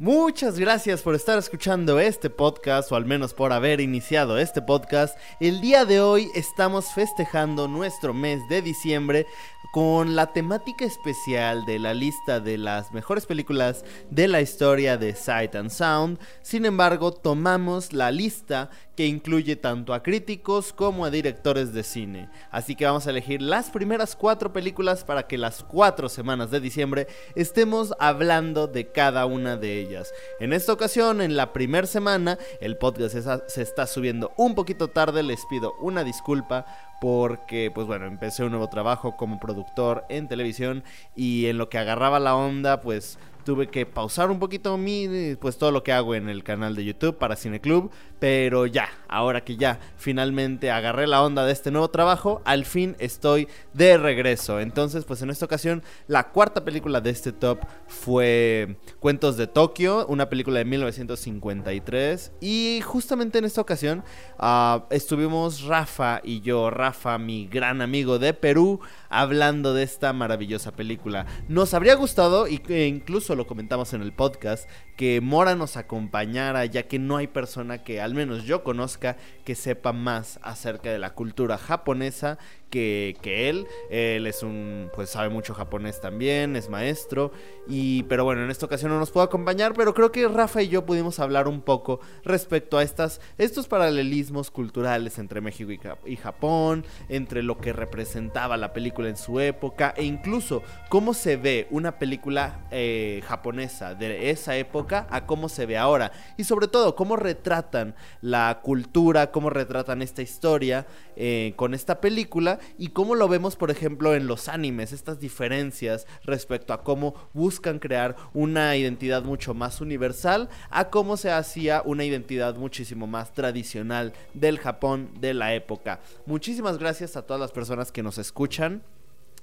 Muchas gracias por estar escuchando este podcast o al menos por haber iniciado este podcast. El día de hoy estamos festejando nuestro mes de diciembre con la temática especial de la lista de las mejores películas de la historia de Sight and Sound. Sin embargo, tomamos la lista que incluye tanto a críticos como a directores de cine. Así que vamos a elegir las primeras cuatro películas para que las cuatro semanas de diciembre estemos hablando de cada una de ellas. En esta ocasión, en la primera semana, el podcast se está subiendo un poquito tarde, les pido una disculpa porque pues bueno, empecé un nuevo trabajo como productor en televisión y en lo que agarraba la onda pues tuve que pausar un poquito mi, pues todo lo que hago en el canal de YouTube para Cineclub, pero ya, ahora que ya finalmente agarré la onda de este nuevo trabajo, al fin estoy de regreso. Entonces, pues en esta ocasión, la cuarta película de este top fue Cuentos de Tokio, una película de 1953. Y justamente en esta ocasión uh, estuvimos Rafa y yo, Rafa, mi gran amigo de Perú, hablando de esta maravillosa película. Nos habría gustado, e incluso lo comentamos en el podcast, que Mora nos acompañara, ya que no hay persona que al menos yo conozca que sepa más acerca de la cultura japonesa que, él. Él es un, pues sabe mucho japonés también, es maestro. Y, pero bueno, en esta ocasión no nos pudo acompañar, pero creo que Rafa y yo pudimos hablar un poco respecto a estas, estos paralelismos culturales entre México y, Japón, entre lo que representaba la película en su época, e incluso cómo se ve una película eh, japonesa de esa época a cómo se ve ahora. Y sobre todo, cómo retratan la cultura, cómo retratan esta historia eh, con esta película y cómo lo vemos, por ejemplo, en los animes, estas diferencias respecto a cómo buscan crear una identidad mucho más universal a cómo se hacía una identidad muchísimo más tradicional del Japón de la época. Muchísimas gracias a todas las personas que nos escuchan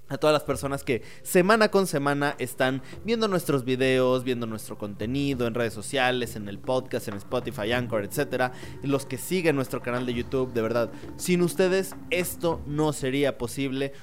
a todas las personas que semana con semana están viendo nuestros videos, viendo nuestro contenido en redes sociales, en el podcast, en Spotify, Anchor, etcétera, los que siguen nuestro canal de YouTube, de verdad, sin ustedes esto no sería posible.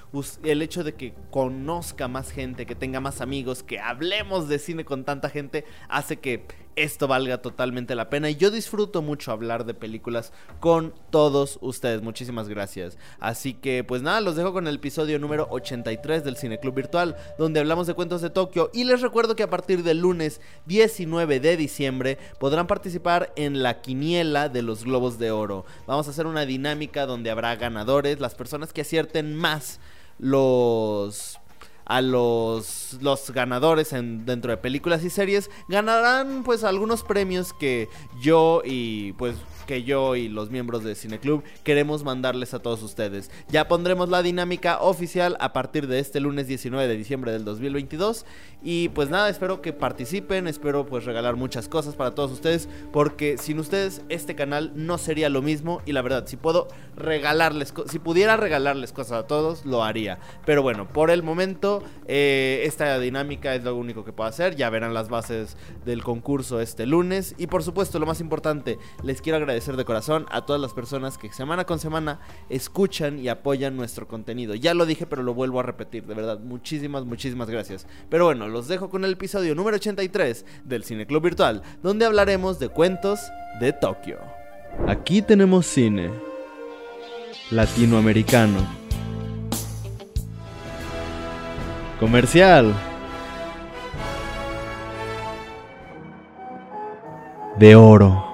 El hecho de que conozca más gente, que tenga más amigos, que hablemos de cine con tanta gente, hace que esto valga totalmente la pena. Y yo disfruto mucho hablar de películas con todos ustedes. Muchísimas gracias. Así que, pues nada, los dejo con el episodio número 83 del Cineclub Virtual, donde hablamos de cuentos de Tokio. Y les recuerdo que a partir del lunes 19 de diciembre podrán participar en la quiniela de los Globos de Oro. Vamos a hacer una dinámica donde habrá ganadores, las personas que acierten más los a los, los ganadores en, dentro de películas y series ganarán pues algunos premios que yo y pues que yo y los miembros de Cineclub queremos mandarles a todos ustedes. Ya pondremos la dinámica oficial a partir de este lunes 19 de diciembre del 2022 y pues nada, espero que participen, espero pues regalar muchas cosas para todos ustedes porque sin ustedes este canal no sería lo mismo y la verdad, si puedo regalarles, si pudiera regalarles cosas a todos, lo haría. Pero bueno, por el momento eh, esta dinámica es lo único que puedo hacer, ya verán las bases del concurso este lunes y por supuesto lo más importante, les quiero agradecer agradecer de corazón a todas las personas que semana con semana escuchan y apoyan nuestro contenido. Ya lo dije, pero lo vuelvo a repetir, de verdad, muchísimas, muchísimas gracias. Pero bueno, los dejo con el episodio número 83 del Cine Club Virtual, donde hablaremos de cuentos de Tokio. Aquí tenemos cine latinoamericano. Comercial. De oro.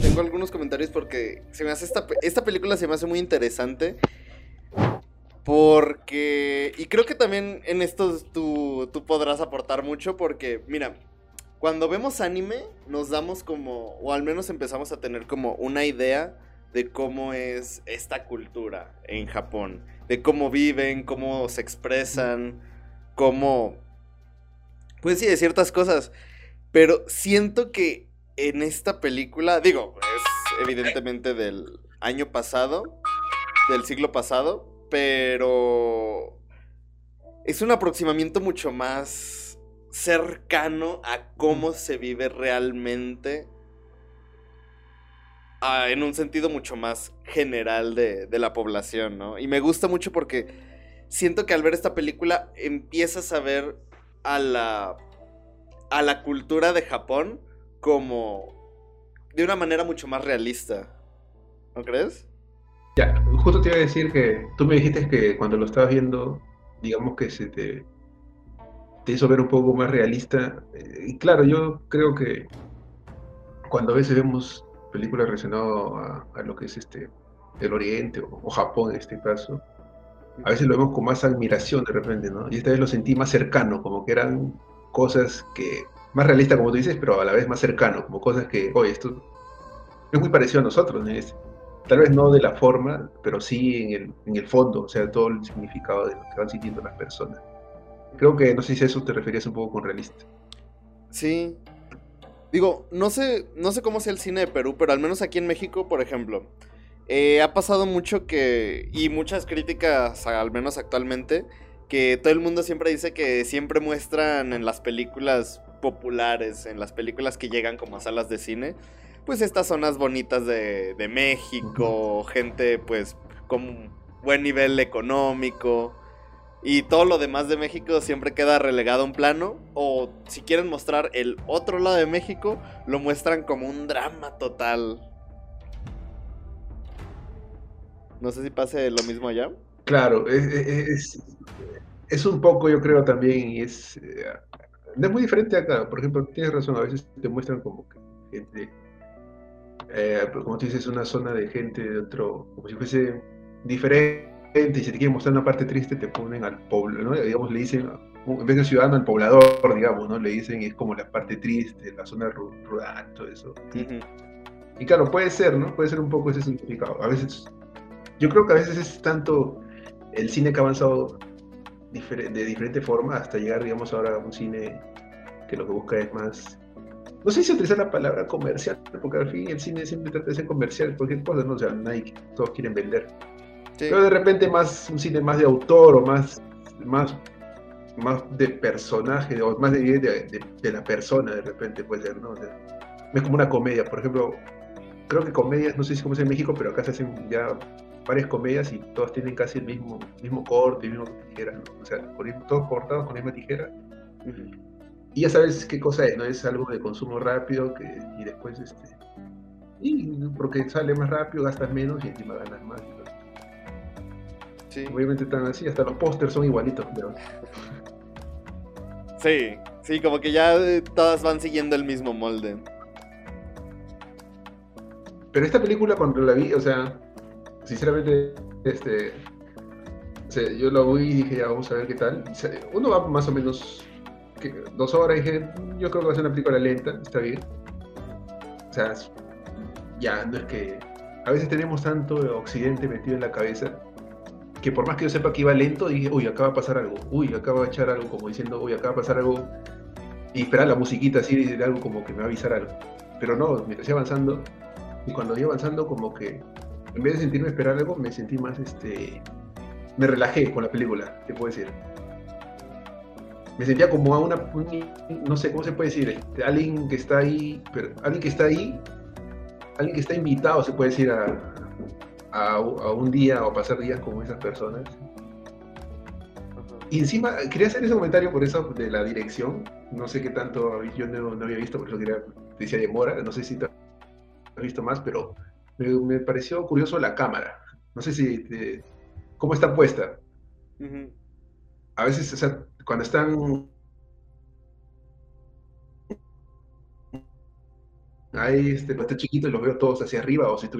Tengo algunos comentarios porque se me hace esta, esta película se me hace muy interesante. Porque. Y creo que también en esto tú, tú podrás aportar mucho. Porque, mira, cuando vemos anime, nos damos como. O al menos empezamos a tener como una idea de cómo es esta cultura en Japón. De cómo viven, cómo se expresan, cómo. Pues sí, de ciertas cosas. Pero siento que en esta película, digo, es evidentemente del año pasado, del siglo pasado, pero es un aproximamiento mucho más cercano a cómo se vive realmente en un sentido mucho más general de, de, la población, ¿no? Y me gusta mucho porque siento que al ver esta película empiezas a ver a la, a la cultura de Japón como de una manera mucho más realista. ¿No crees? Ya, justo te iba a decir que tú me dijiste que cuando lo estabas viendo, digamos que se te, hizo ver un poco más realista. Eh, y claro, yo creo que cuando a veces vemos películas relacionadas a, lo que es este el Oriente o, Japón en este caso, a veces lo vemos con más admiración de repente, ¿no? Y esta vez lo sentí más cercano, como que eran cosas que, más realistas como tú dices, pero a la vez más cercano, como cosas que, oye, esto es muy parecido a nosotros, ¿no? tal vez no de la forma, pero sí en el, en el fondo, o sea, todo el significado de lo que van sintiendo las personas. Creo que, no sé si a eso te referías un poco con realista. Sí, Digo, no sé, no sé cómo sea el cine de Perú, pero al menos aquí en México, por ejemplo, eh, ha pasado mucho que, y muchas críticas, al menos actualmente, que todo el mundo siempre dice que siempre muestran en las películas populares, en las películas que llegan como a salas de cine, pues estas zonas bonitas de, de México, gente pues con buen nivel económico, y todo lo demás de México siempre queda relegado a un plano. O si quieren mostrar el otro lado de México, lo muestran como un drama total. No sé si pase lo mismo allá. Claro, es, es, un poco, yo creo también, y es, eh, es muy diferente acá. Por ejemplo, tienes razón, a veces te muestran como que gente, eh, como tú dices, una zona de gente de otro, como si fuese diferente y si te quieren mostrar una parte triste, te ponen al pueblo, ¿no? Digamos, le dicen, en vez de ciudadano, al poblador, digamos, ¿no? Le dicen, es como la parte triste, la zona rural, todo eso. Y claro, puede ser, ¿no? Puede ser un poco ese significado. A veces, yo creo que a veces es tanto el cine que ha avanzado de diferente forma hasta llegar, digamos, ahora a un cine que lo que busca es más no sé si utilizar la palabra comercial, porque al fin el cine siempre trata de ser comercial, cualquier cosa, ¿no? O sea, Nike, todos quieren vender. Pero de repente más un cine más de autor o más, más, más de personaje, o más de, de, la persona de repente puede ser, ¿no? es como una comedia, por ejemplo, creo que comedias, no sé si cómo es en México, pero acá se hacen ya varias comedias y todas tienen casi el mismo, mismo corte, mismo tijera, ¿no? O sea, todos cortados con la misma tijera. Y ya sabes qué cosa es, ¿no? Es algo de consumo rápido que, y después, este, y porque sale más rápido, gastas menos y encima ganas más. Obviamente están así, hasta los pósters son igualitos. Sí, sí, como que ya eh, todas van siguiendo el mismo molde. Pero esta película cuando la vi, o sea, sinceramente, este, yo lo vi y dije, ya vamos a ver qué tal. uno va más o menos dos horas y dije, yo creo que va a ser una película lenta, está bien. O sea, ya, no es que... A veces tenemos tanto occidente metido en la cabeza que por más que yo sepa que iba lento, dije, uy, acaba de pasar algo, uy, acaba de echar algo, como diciendo, uy, acaba de pasar algo, y esperar la musiquita así, de algo como que me va a avisar algo. Pero no, mientras iba avanzando, y cuando iba avanzando, como que en vez de sentirme esperar algo, me sentí más, este, me relajé con la película, te puedo decir. Me sentía como a una, no sé cómo se puede decir, este, alguien que está ahí, alguien que está ahí, alguien que está invitado, se puede decir, a, a, un día o pasar días con esas personas. Y encima, quería hacer ese comentario por eso de la dirección. No sé qué tanto, yo no, había visto, por eso quería, decía de Mora, no sé si te has visto más, pero me, pareció curioso la cámara. No sé si, cómo está puesta. A veces, o sea, cuando están ahí, este, cuando está chiquito y los veo todos hacia arriba, o si tú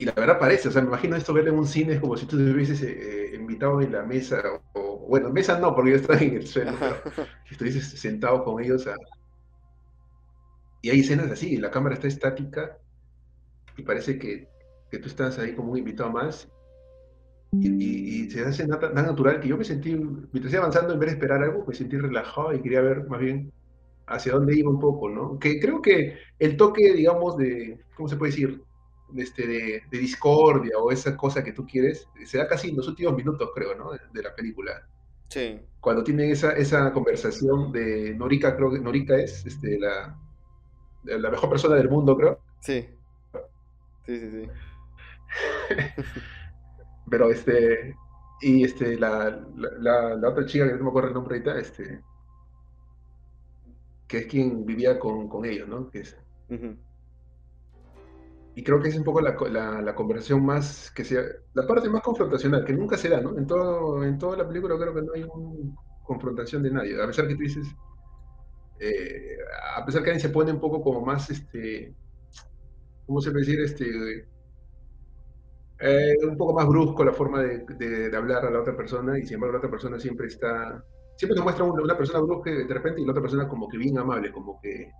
y la verdad parece, o sea, me imagino esto verlo en un cine es como si tú te hubieses eh, invitado en la mesa, o, bueno, mesa no, porque yo estaba en el suelo, pero estuvieses sentado con ellos Y hay escenas así, la cámara está estática y parece que, tú estás ahí como un invitado más y, se hace tan, natural que yo me sentí, mientras iba avanzando, en vez de esperar algo, me sentí relajado y quería ver más bien hacia dónde iba un poco, ¿no? Que creo que el toque, digamos, de, ¿cómo se puede decir? De, este, de, discordia o esa cosa que tú quieres, se da casi en los últimos minutos, creo, ¿no? De, la película. Sí. Cuando tienen esa, esa conversación de Norika, creo que Norika es este, la, la mejor persona del mundo, creo. Sí. Sí, sí, sí. Pero este, y este, la, la, la, otra chica que no me acuerdo el nombre ahorita, este, que es quien vivía con, con ellos, ¿no? Que es, Y creo que es un poco la, la, la, conversación más, que sea, la parte más confrontacional, que nunca se da, ¿no? En, todo, en toda la película creo que no hay una confrontación de nadie, a pesar que tú dices, eh, a pesar que alguien se pone un poco como más, este, ¿cómo se puede decir? Este, eh, un poco más brusco la forma de, de, hablar a la otra persona y sin embargo la otra persona siempre está, siempre te muestra una, persona brusca de repente y la otra persona como que bien amable, como que,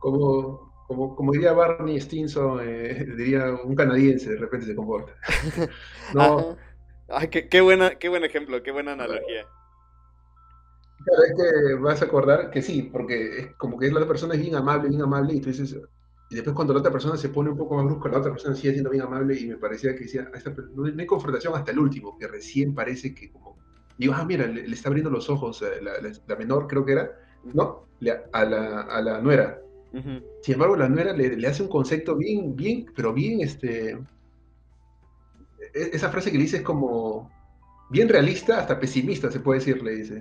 como, como, como diría Barney Stinson, eh, diría un canadiense de repente se comporta. no. Ay, qué, qué, buena, qué buen ejemplo, qué buena analogía. Claro, es que vas a acordar que sí, porque es como que la otra persona es bien amable, bien amable, y tú dices, y después cuando la otra persona se pone un poco más brusca, la otra persona sigue siendo bien amable y me parecía que decía, no, hay confrontación hasta el último, que recién parece que como, digo, ah, mira, le, está abriendo los ojos, eh, la, menor creo que era, ¿no? a, la, a la nuera. Sin embargo, la nuera le, le, hace un concepto bien, bien, pero bien, este, e, esa frase que dice es como bien realista, hasta pesimista se puede decir, le dice.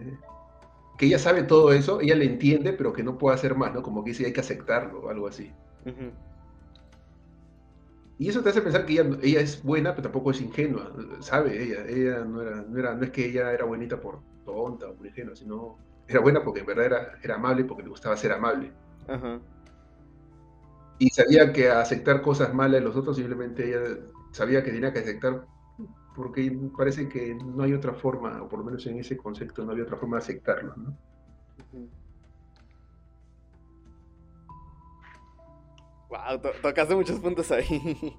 Que ella sabe todo eso, ella le entiende, pero que no puede hacer más, ¿no? Como que dice, hay que aceptarlo o algo así. Y eso te hace pensar que ella, ella es buena, pero tampoco es ingenua, sabe ella, ella no era, no era, no es que ella era buenita por tonta o por ingenua, sino era buena porque en verdad era, era amable porque le gustaba ser amable. Y sabía que aceptar cosas malas de los otros simplemente ella sabía que tenía que aceptar porque parece que no hay otra forma, o por lo menos en ese concepto no había otra forma de aceptarlo, ¿no? Wow, tocaste muchos puntos ahí.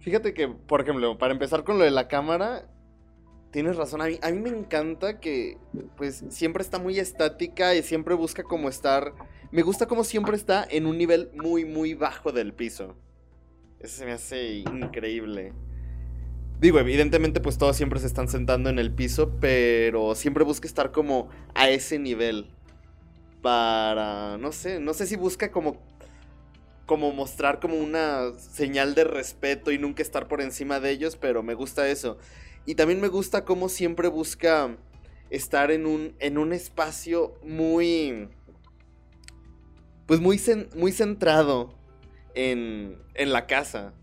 Fíjate que, por ejemplo, para empezar con lo de la cámara, tienes razón. A mí, a mí me encanta que, pues, siempre está muy estática y siempre busca como estar. Me gusta como siempre está en un nivel muy, muy bajo del piso. Eso se me hace increíble. Digo, evidentemente, pues todos siempre se están sentando en el piso, pero siempre busca estar como a ese nivel para, no sé, no sé si busca como, como mostrar como una señal de respeto y nunca estar por encima de ellos, pero me gusta eso. Y también me gusta cómo siempre busca estar en un, en un espacio muy, pues muy, muy centrado en, en la casa.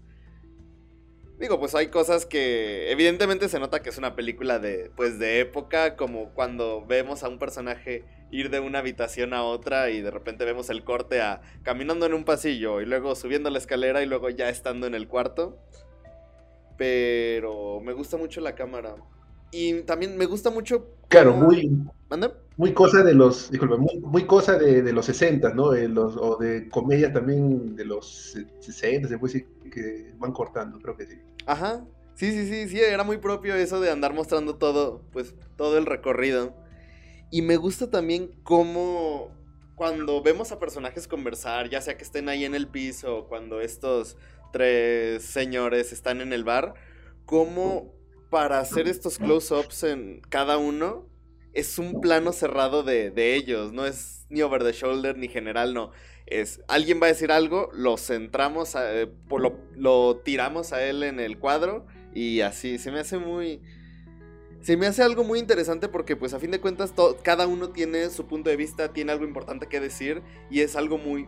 Digo, pues hay cosas que evidentemente se nota que es una película de pues de época, como cuando vemos a un personaje ir de una habitación a otra y de repente vemos el corte a caminando en un pasillo y luego subiendo la escalera y luego ya estando en el cuarto. Pero me gusta mucho la cámara. Y también me gusta mucho. Claro, muy. Muy cosa de los. Disculpa, muy, cosa de, los 60, ¿no? los, o de comedia también de los 60, se puede decir que van cortando, creo que sí. Ajá. Sí, sí, sí, sí, era muy propio eso de andar mostrando todo, pues, todo el recorrido. Y me gusta también cómo cuando vemos a personajes conversar, ya sea que estén ahí en el piso cuando estos tres señores están en el bar, cómo para hacer estos close-ups en cada uno es un plano cerrado de, ellos, no es ni over the shoulder ni general, no. Es alguien va a decir algo, lo centramos, eh, lo, lo tiramos a él en el cuadro y así se me hace muy se me hace algo muy interesante porque pues a fin de cuentas cada uno tiene su punto de vista, tiene algo importante que decir y es algo muy,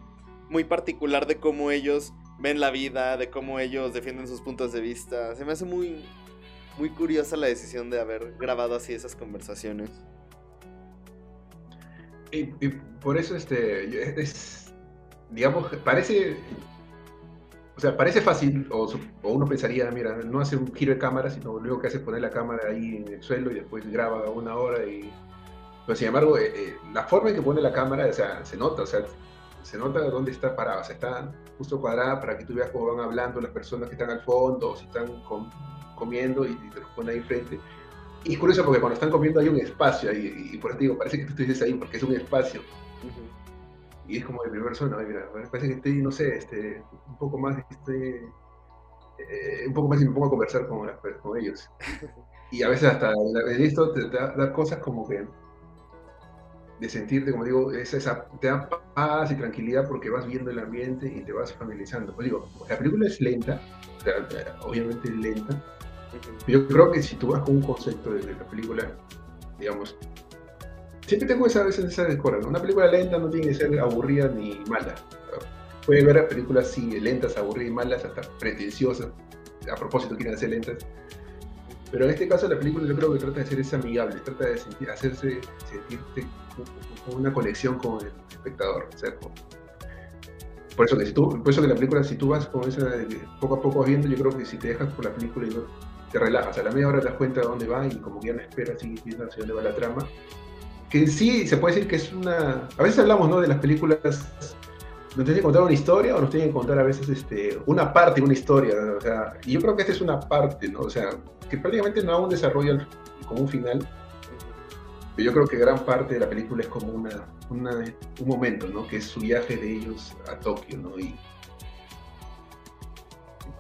muy particular de cómo ellos ven la vida, de cómo ellos defienden sus puntos de vista. Se me hace muy, muy curiosa la decisión de haber grabado así esas conversaciones. Y, por eso este es, digamos, parece o sea, parece fácil, o, uno pensaría, mira, no hace un giro de cámara, sino lo único que hace es poner la cámara ahí en el suelo y después graba una hora y... Pero sin embargo, eh, eh, la forma en que pone la cámara, o sea, se nota, o sea, se nota dónde está parada, o sea, está justo cuadrada para que tú veas cómo van hablando las personas que están al fondo, o si están comiendo y, te los pone ahí frente. Y es curioso porque cuando están comiendo hay un espacio ahí, y por eso digo, parece que tú dices ahí porque es un espacio. Y es como de primera persona, mira, parece que estoy, no sé, este, un poco más, este, eh, un poco más y me pongo a conversar con, con ellos. Y a veces hasta en esto te, da, cosas como que de sentirte, como digo, esa, te da paz y tranquilidad porque vas viendo el ambiente y te vas familiarizando. Pues digo, la película es lenta, obviamente es lenta, yo creo que si tú vas con un concepto de, la película, digamos, siempre tengo esa, veces esa decora, Una película lenta no tiene que ser aburrida ni mala. Puede ver películas sí, lentas, aburridas y malas, hasta pretenciosas. A propósito, quieren ser lentas. Pero en este caso la película yo creo que trata de ser ese amigable, trata de hacerse sentirte con una conexión con el espectador. por eso que si tú, por eso que la película, si tú vas con esa poco a poco viendo, yo creo que si te dejas por la película y te relajas, a la media hora te das cuenta de dónde va y como que ya no esperas y viendo hacia dónde va la trama. Que sí se puede decir que es una. A veces hablamos ¿no? de las películas nos tienen que contar una historia o nos tienen que contar a veces este, una parte de una historia. O sea, y yo creo que esta es una parte, ¿no? O sea, que prácticamente no hay un desarrollo como un final. Pero yo creo que gran parte de la película es como una, un momento, ¿no? Que es su viaje de ellos a Tokio, ¿no? Y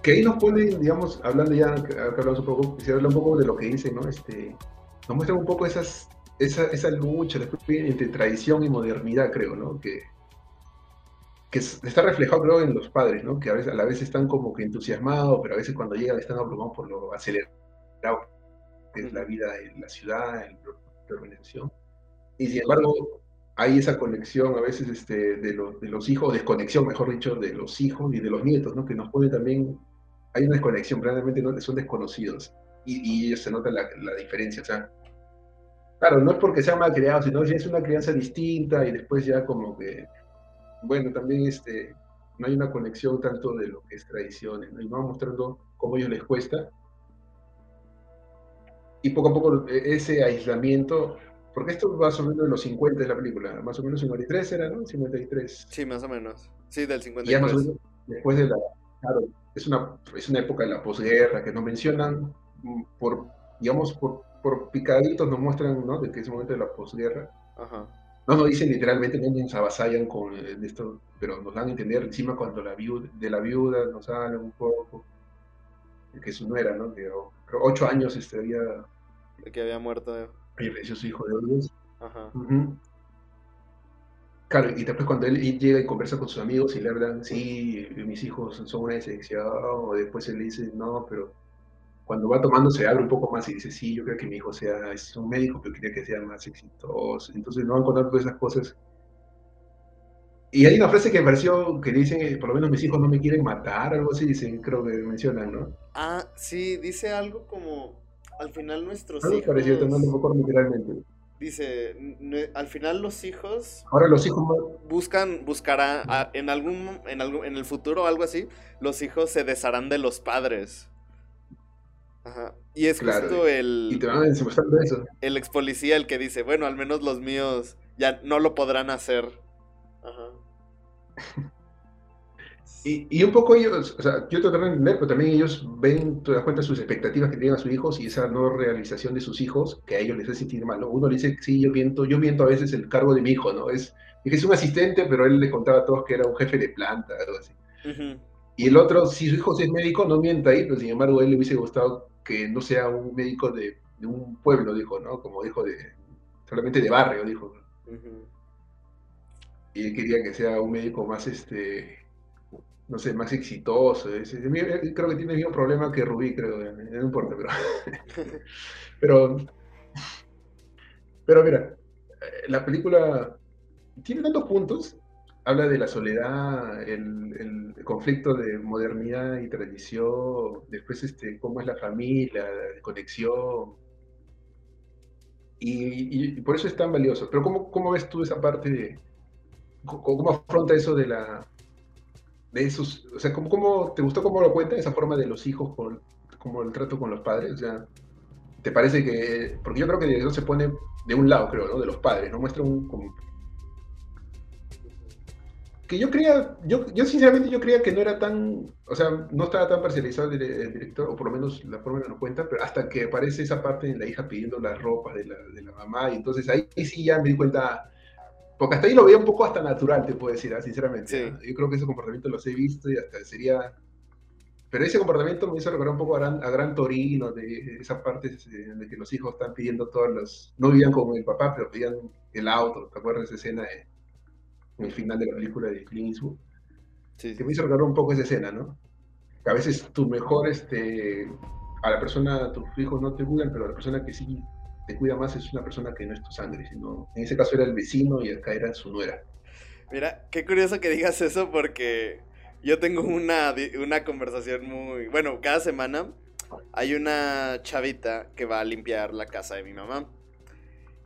que ahí nos ponen, digamos, hablando ya, que hablamos un poco, quisiera hablar un poco de lo que dicen, ¿no? Este, nos muestran un poco esas, esa, esa lucha entre tradición y modernidad, creo, ¿no? Que, que está reflejado creo en los padres, ¿no? Que a veces a la vez están como que entusiasmados, pero a veces cuando llegan están abrumados por lo acelerado que es la vida en la ciudad, en la organización. Y sin embargo, hay esa conexión a veces este, de, los, de los hijos, desconexión, mejor dicho, de los hijos y de los nietos, ¿no? Que nos pone también, hay una desconexión, realmente no, son desconocidos. Y, y ellos se nota la, la diferencia, o sea, Claro, no es porque sea mal criado, sino que es una crianza distinta y después ya como que bueno, también este, no hay una conexión tanto de lo que es tradiciones, ¿no? y vamos mostrando cómo a ellos les cuesta. Y poco a poco e, ese aislamiento, porque esto va sobre de los 50 de la película, más o menos 53 era, ¿no? 53. Sí, más o menos. Sí, del 53. después de la, claro, es una, es una época de la posguerra que nos mencionan mm, por, digamos, por, por picaditos nos muestran, ¿no? De que es el momento de la posguerra. Ajá no nos dicen literalmente, no nos avasallan con esto, pero nos dan a entender encima cuando la viuda, de la viuda nos hablan un poco, que su nuera, ¿no? Que ocho años este, había... De que había muerto. Y falleció su hijo de Dios. Ajá. Claro, y después cuando él llega y conversa con sus amigos y le hablan, sí, mis hijos son una excepción, o después él le dice, no, pero cuando va tomando se abre un poco más y dice, sí, yo creo que mi hijo sea, es un médico, pero quería que sea más exitoso. Entonces no van contando todas esas cosas. Y hay una frase que me pareció que dicen, por lo menos mis hijos no me quieren matar, algo así, dicen, creo que mencionan, ¿no? Ah, sí, dice algo como, al final nuestros algo hijos... parecido, tomando un poco literalmente. Dice, al final los hijos... Ahora los hijos... Buscan, buscará, en algún, en algún, en el futuro o algo así, los hijos se desharán de los padres. Y es justo el. Y te van eso. El ex policía el que dice, bueno, al menos los míos ya no lo podrán hacer. Ajá. y, un poco ellos, o sea, yo te de entender, pero también ellos ven, te das cuenta sus expectativas que tienen a sus hijos y esa no realización de sus hijos, que a ellos les hace sentir mal. Uno le dice, sí, yo miento, yo miento a veces el cargo de mi hijo, ¿no? Es, es un asistente, pero él le contaba a todos que era un jefe de planta, algo así. Y el otro, si su hijo es médico, no mienta ahí, pero sin embargo a él le hubiese gustado que no sea un médico de, un pueblo, dijo, ¿no? Como dijo, de solamente de barrio, dijo. Y él quería que sea un médico más, este, no sé, más exitoso. creo que tiene el mismo problema que Rubí, creo, no importa, pero... pero, pero mira, eh, la película tiene tantos puntos habla de la soledad, el, conflicto de modernidad y tradición, después este, cómo es la familia, la conexión. Y, por eso es tan valioso. Pero ¿cómo, cómo ves tú esa parte de... ¿Cómo afronta eso de la... De esos, o sea, ¿cómo, cómo te gustó cómo lo cuenta esa forma de los hijos, con, como el trato con los padres? O sea, ¿te parece que...? Porque yo creo que eso se pone de un lado, creo, ¿no? De los padres, ¿no? Muestra un, que yo creía, yo, yo sinceramente yo creía que no era tan, o sea, no estaba tan parcializado el, director, o por lo menos la forma que nos cuenta, pero hasta que aparece esa parte de la hija pidiendo las ropas de la, de la mamá, y entonces ahí, sí ya me di cuenta, porque hasta ahí lo veía un poco hasta natural, te puedo decir, ¿ah? sinceramente. Yo creo que ese comportamiento los he visto y hasta sería... Pero ese comportamiento me hizo recordar un poco a Gran, a Gran Torino, de esa parte de que los hijos están pidiendo todas las... No vivían con el papá, pero pedían el auto, ¿te acuerdas de esa escena de en el final de la película de Clint Eastwood, sí, que me hizo recordar un poco esa escena, ¿no? Que a veces tu mejor, este, a la persona, tus hijos no te cuidan, pero a la persona que sí te cuida más es una persona que no es tu sangre, sino, en ese caso era el vecino y acá era su nuera. Mira, qué curioso que digas eso porque yo tengo una, una conversación muy, bueno, cada semana hay una chavita que va a limpiar la casa de mi mamá.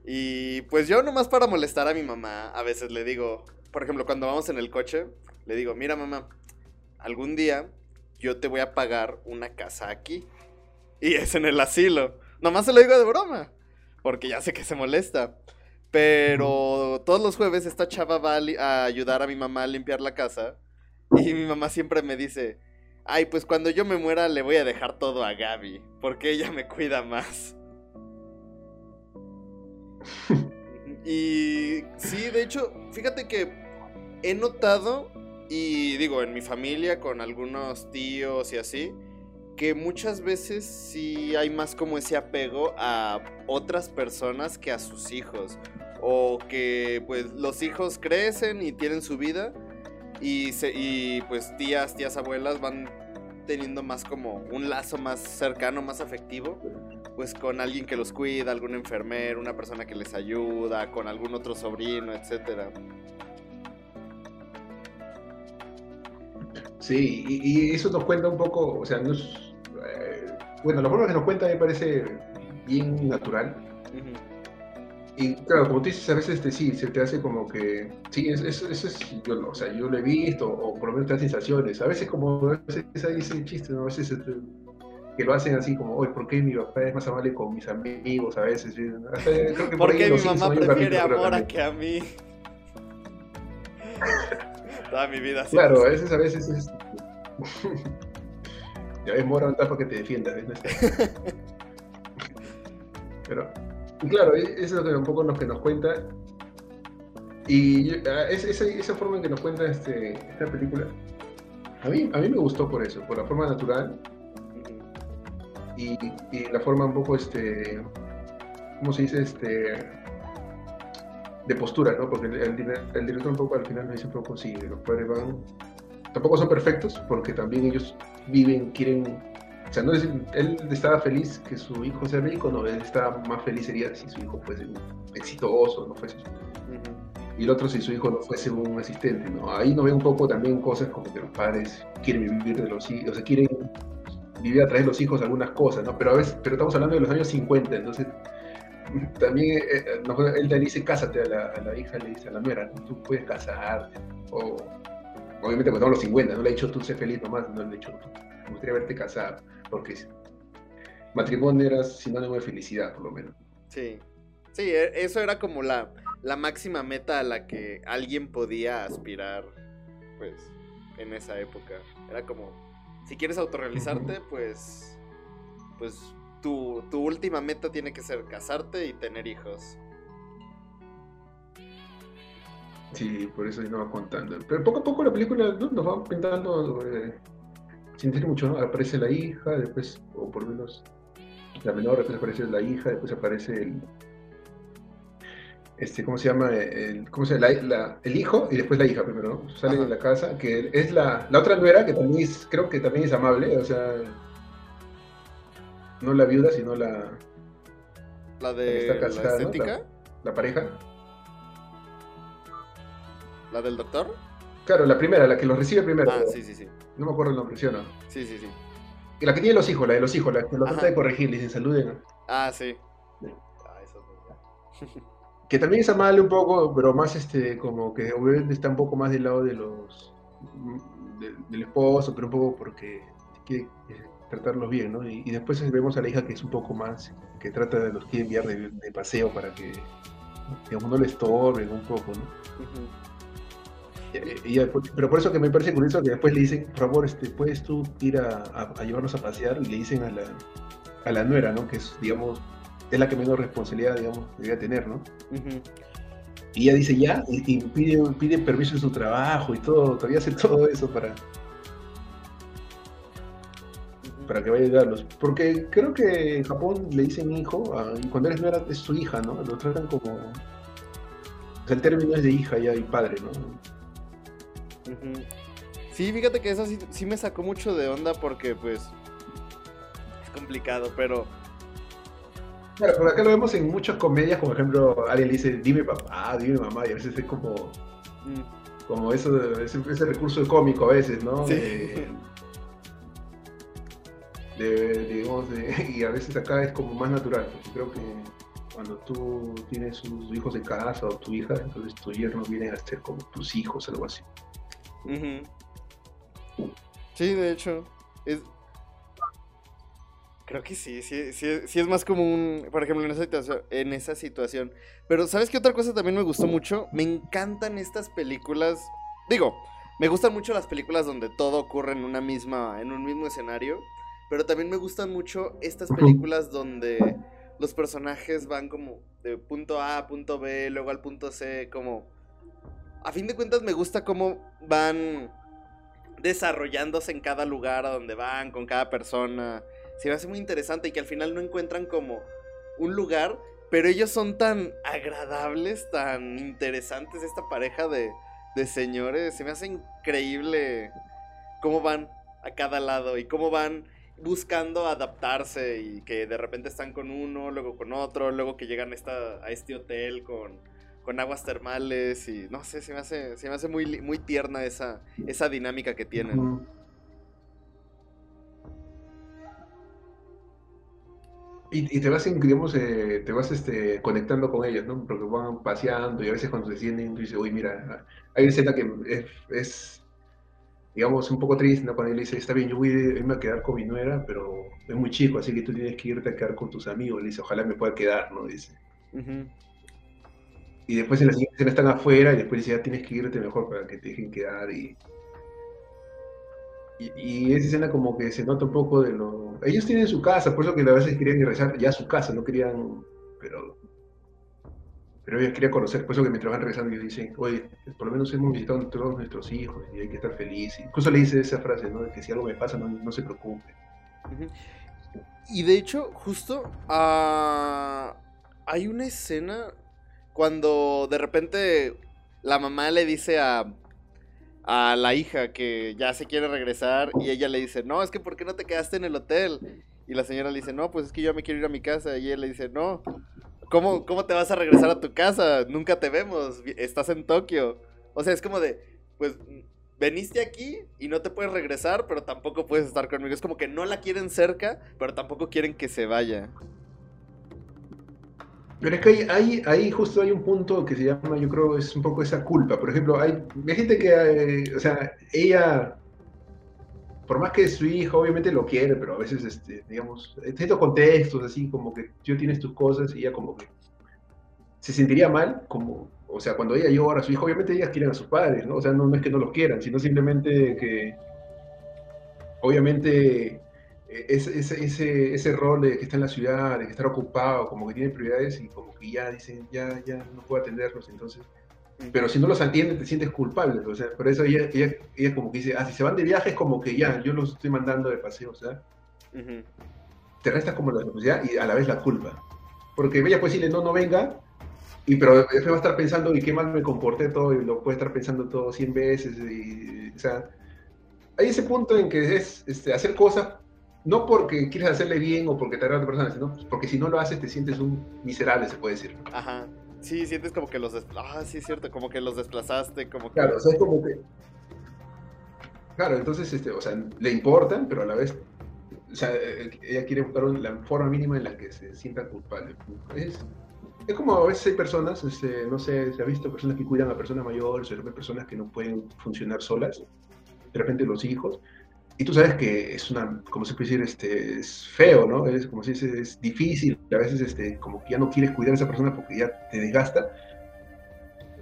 Y pues yo nomás para molestar a mi mamá, a veces le digo, por ejemplo, cuando vamos en el coche, le digo, mira mamá, algún día yo te voy a pagar una casa aquí. Y es en el asilo. Nomás se lo digo de broma, porque ya sé que se molesta. Pero todos los jueves esta chava va a, ayudar a mi mamá a limpiar la casa. Y mi mamá siempre me dice, ay, pues cuando yo me muera le voy a dejar todo a Gaby, porque ella me cuida más. y sí, de hecho, fíjate que he notado, y digo, en mi familia, con algunos tíos y así, que muchas veces sí hay más como ese apego a otras personas que a sus hijos. O que pues los hijos crecen y tienen su vida y, se, y pues tías, tías, abuelas van teniendo más como un lazo más cercano, más afectivo, pues con alguien que los cuida, algún enfermero, una persona que les ayuda, con algún otro sobrino, etcétera. Sí, y, eso nos cuenta un poco, o sea, nos, eh, bueno, la forma que nos cuenta me parece bien natural. Y claro, como tú dices, a veces este, sí, se te hace como que, sí, eso, es, yo, o sea, yo lo he visto, o por lo menos te da sensaciones. A veces como, a veces ahí dice chiste, ¿no? A veces este, que lo hacen así como, oye, ¿por qué mi papá es más amable con mis amigos a veces? creo que ¿Por, qué mi mamá prefiere a que a mí? Toda mi vida así. Claro, a veces, a veces es... ya ves, Mora, para que te defiendas. Pero, claro, e, eso es lo que un poco lo que nos cuenta. Y ah, esa, esa forma en que nos cuenta este, esta película, a mí, a mí me gustó por eso, por la forma natural y, la forma un poco, este, ¿cómo se dice? Este, de postura, ¿no? Porque el, director un poco al final me dice un poco, sí, los padres van, tampoco son perfectos, porque también ellos viven, quieren, o sea, no es, él estaba feliz que su hijo sea rico, no, él estaba más feliz sería si su hijo fuese exitoso, no fuese y el otro si su hijo no fuese un asistente, ¿no? Ahí no ve un poco también cosas como que los padres quieren vivir de los hijos, o sea, quieren vivir a través de los hijos algunas cosas, ¿no? Pero a veces, pero estamos hablando de los años 50, entonces también eh, eh, él le dice cásate a la, hija, le dice a la nuera, tú puedes casarte, o obviamente pues estamos los 50, no le ha dicho tú sé feliz nomás, no le ha dicho me gustaría verte casado, porque matrimonio era sinónimo de felicidad, por lo menos. Sí, sí, e, eso era como la, la máxima meta a la que alguien podía aspirar, pues, en esa época. Era como, si quieres autorrealizarte, pues, pues tu, tu última meta tiene que ser casarte y tener hijos. Sí, por eso nos va contando. Pero poco a poco la película nos va pintando eh, sin decir mucho, ¿no? Aparece la hija, después, o por lo menos la menor, después aparece la hija, después aparece el, este, ¿cómo se llama? El, ¿cómo se llama? el hijo y después la hija primero, ¿no? Salen de la casa, que es la, la otra nuera, que también es, creo que también es amable, o sea, no la viuda, sino la... La de la, estética. La, pareja. ¿La del doctor? Claro, la primera, la que los recibe primero. Ah, sí, sí, sí. No me acuerdo el nombre, ¿sí o no? Sí, sí, sí. La que tiene los hijos, la de los hijos, la que lo trata de corregir, le dicen saluden. Ah, sí. Ah, eso es que también es amable un poco, pero más este, como que obviamente está un poco más del lado de los del esposo, pero un poco porque quiere eh, tratarlos bien, ¿no? Y, después vemos a la hija que es un poco más, que trata de los quiere enviar de, paseo para que, digamos, no le estorben un poco, ¿no? pero por eso que me parece curioso que después le dicen, por favor, este, puedes tú ir a, llevarnos a pasear y le dicen a la, a la nuera, ¿no? Que es, digamos, es la que menos responsabilidad, digamos, debería tener, ¿no? Y ella dice ya, y, pide, pide permiso en su trabajo y todo, todavía hace todo eso para, para que vaya a ayudarlos. Porque creo que en Japón le dicen hijo, y cuando eres nuera es su hija, ¿no? Lo tratan como. O sea, el término es de hija ya y padre, ¿no? Sí, fíjate que eso sí, me sacó mucho de onda porque, pues. Es complicado, pero. Claro, por acá lo vemos en muchas comedias, como por ejemplo, alguien le dice, dime papá, dime mamá, y a veces es como. Mm. Como eso, ese, ese recurso cómico a veces, ¿no? Sí digamos, y a veces acá es como más natural, porque creo que cuando tú tienes sus hijos de casa o tu hija, entonces tus yernos vienen a ser como tus hijos, algo así. Sí, de hecho, es... Creo que sí, sí, sí, es más común, por ejemplo, en esa, situación, en esa situación. Pero, ¿sabes qué otra cosa también me gustó mucho? Me encantan estas películas. Digo, me gustan mucho las películas donde todo ocurre en una misma, en un mismo escenario. Pero también me gustan mucho estas películas donde los personajes van como de punto A a punto B, luego al punto C, como... A fin de cuentas me gusta cómo van desarrollándose en cada lugar a donde van, con cada persona. Se me hace muy interesante y que al final no encuentran como un lugar, pero ellos son tan agradables, tan interesantes, esta pareja de, de señores. Se me hace increíble cómo van a cada lado y cómo van buscando adaptarse y que de repente están con uno, luego con otro, luego que llegan a, esta, a este hotel con, con aguas termales y no sé, se me hace, se me hace muy, muy tierna esa, esa dinámica que tienen. Y, te vas, digamos, eh, te vas este, conectando con ellos, ¿no? Porque van paseando y a veces cuando se sienten, tú dices, uy, mira, hay una escena que es digamos, un poco triste, ¿no? Cuando él dice, está bien, yo voy a irme a quedar con mi nuera, pero es muy chico, así que tú tienes que irte a quedar con tus amigos. Le dice, ojalá me pueda quedar, ¿no? Dice. Y después en la siguiente escena están afuera y después dice, ya tienes que irte mejor para que te dejen quedar. Y, y, esa escena como que se nota un poco de lo... Ellos tienen su casa, por eso que a veces querían regresar ya a su casa, no querían... Pero pero ella quería conocer, por eso que mientras van regresando y dicen, oye, por lo menos hemos visitado a todos nuestros hijos y hay que estar feliz. Incluso le dice esa frase, ¿no? De que si algo me pasa, no, se preocupe. Y de hecho, justo uh, hay una escena cuando de repente la mamá le dice a, a la hija que ya se quiere regresar y ella le dice, no, es que ¿por qué no te quedaste en el hotel? Y la señora le dice, no, pues es que yo me quiero ir a mi casa. Y él le dice, no, ¿Cómo, te vas a regresar a tu casa? Nunca te vemos, estás en Tokio. O sea, es como de, pues, veniste aquí y no te puedes regresar, pero tampoco puedes estar conmigo. Es como que no la quieren cerca, pero tampoco quieren que se vaya. Pero es que ahí, ahí, justo hay un punto que se llama, yo creo, es un poco esa culpa. Por ejemplo, hay, hay gente que, eh, o sea, ella por más que su hijo obviamente lo quiere, pero a veces, este, digamos, en ciertos contextos, así como que tú tienes tus cosas y ella como que se sentiría mal, como, o sea, cuando ella llora a su hijo, obviamente ellas quieren a sus padres, ¿no? O sea, no, es que no los quieran, sino simplemente que, obviamente, ese, ese, ese, rol de que está en la ciudad, de que estar ocupado, como que tiene prioridades y como que ya dicen, ya, ya no puedo atenderlos, entonces pero si no los atiendes te sientes culpable, o sea, por eso ella, ella, como que dice, ah, si se van de viaje es como que ya, yo los estoy mandando de paseo, o sea, te restas como la responsabilidad y a la vez la culpa, porque ella puede decirle, no, no venga, y pero después va a estar pensando, ¿y qué mal me comporté todo? Y lo puede estar pensando todo cien veces, y, o sea, hay ese punto en que es este, hacer cosas no porque quieres hacerle bien o porque te agrada a otra persona, sino porque si no lo haces te sientes un miserable, se puede decir. Ajá. Sí, sientes como que los Ah, sí, es cierto, como que los desplazaste, como que... Claro, o sea, es como que... Claro, entonces, este, o sea, le importan, pero a la vez, o sea, ella quiere buscar la forma mínima en la que se sienta culpable. Es, es como a veces hay personas, este, no sé, se ha visto personas que cuidan a personas mayores, o personas que no pueden funcionar solas, de repente los hijos, y tú sabes que es una, como se puede decir, este, es feo, ¿no? Es como si dice, es difícil, a veces este, como que ya no quieres cuidar a esa persona porque ya te desgasta,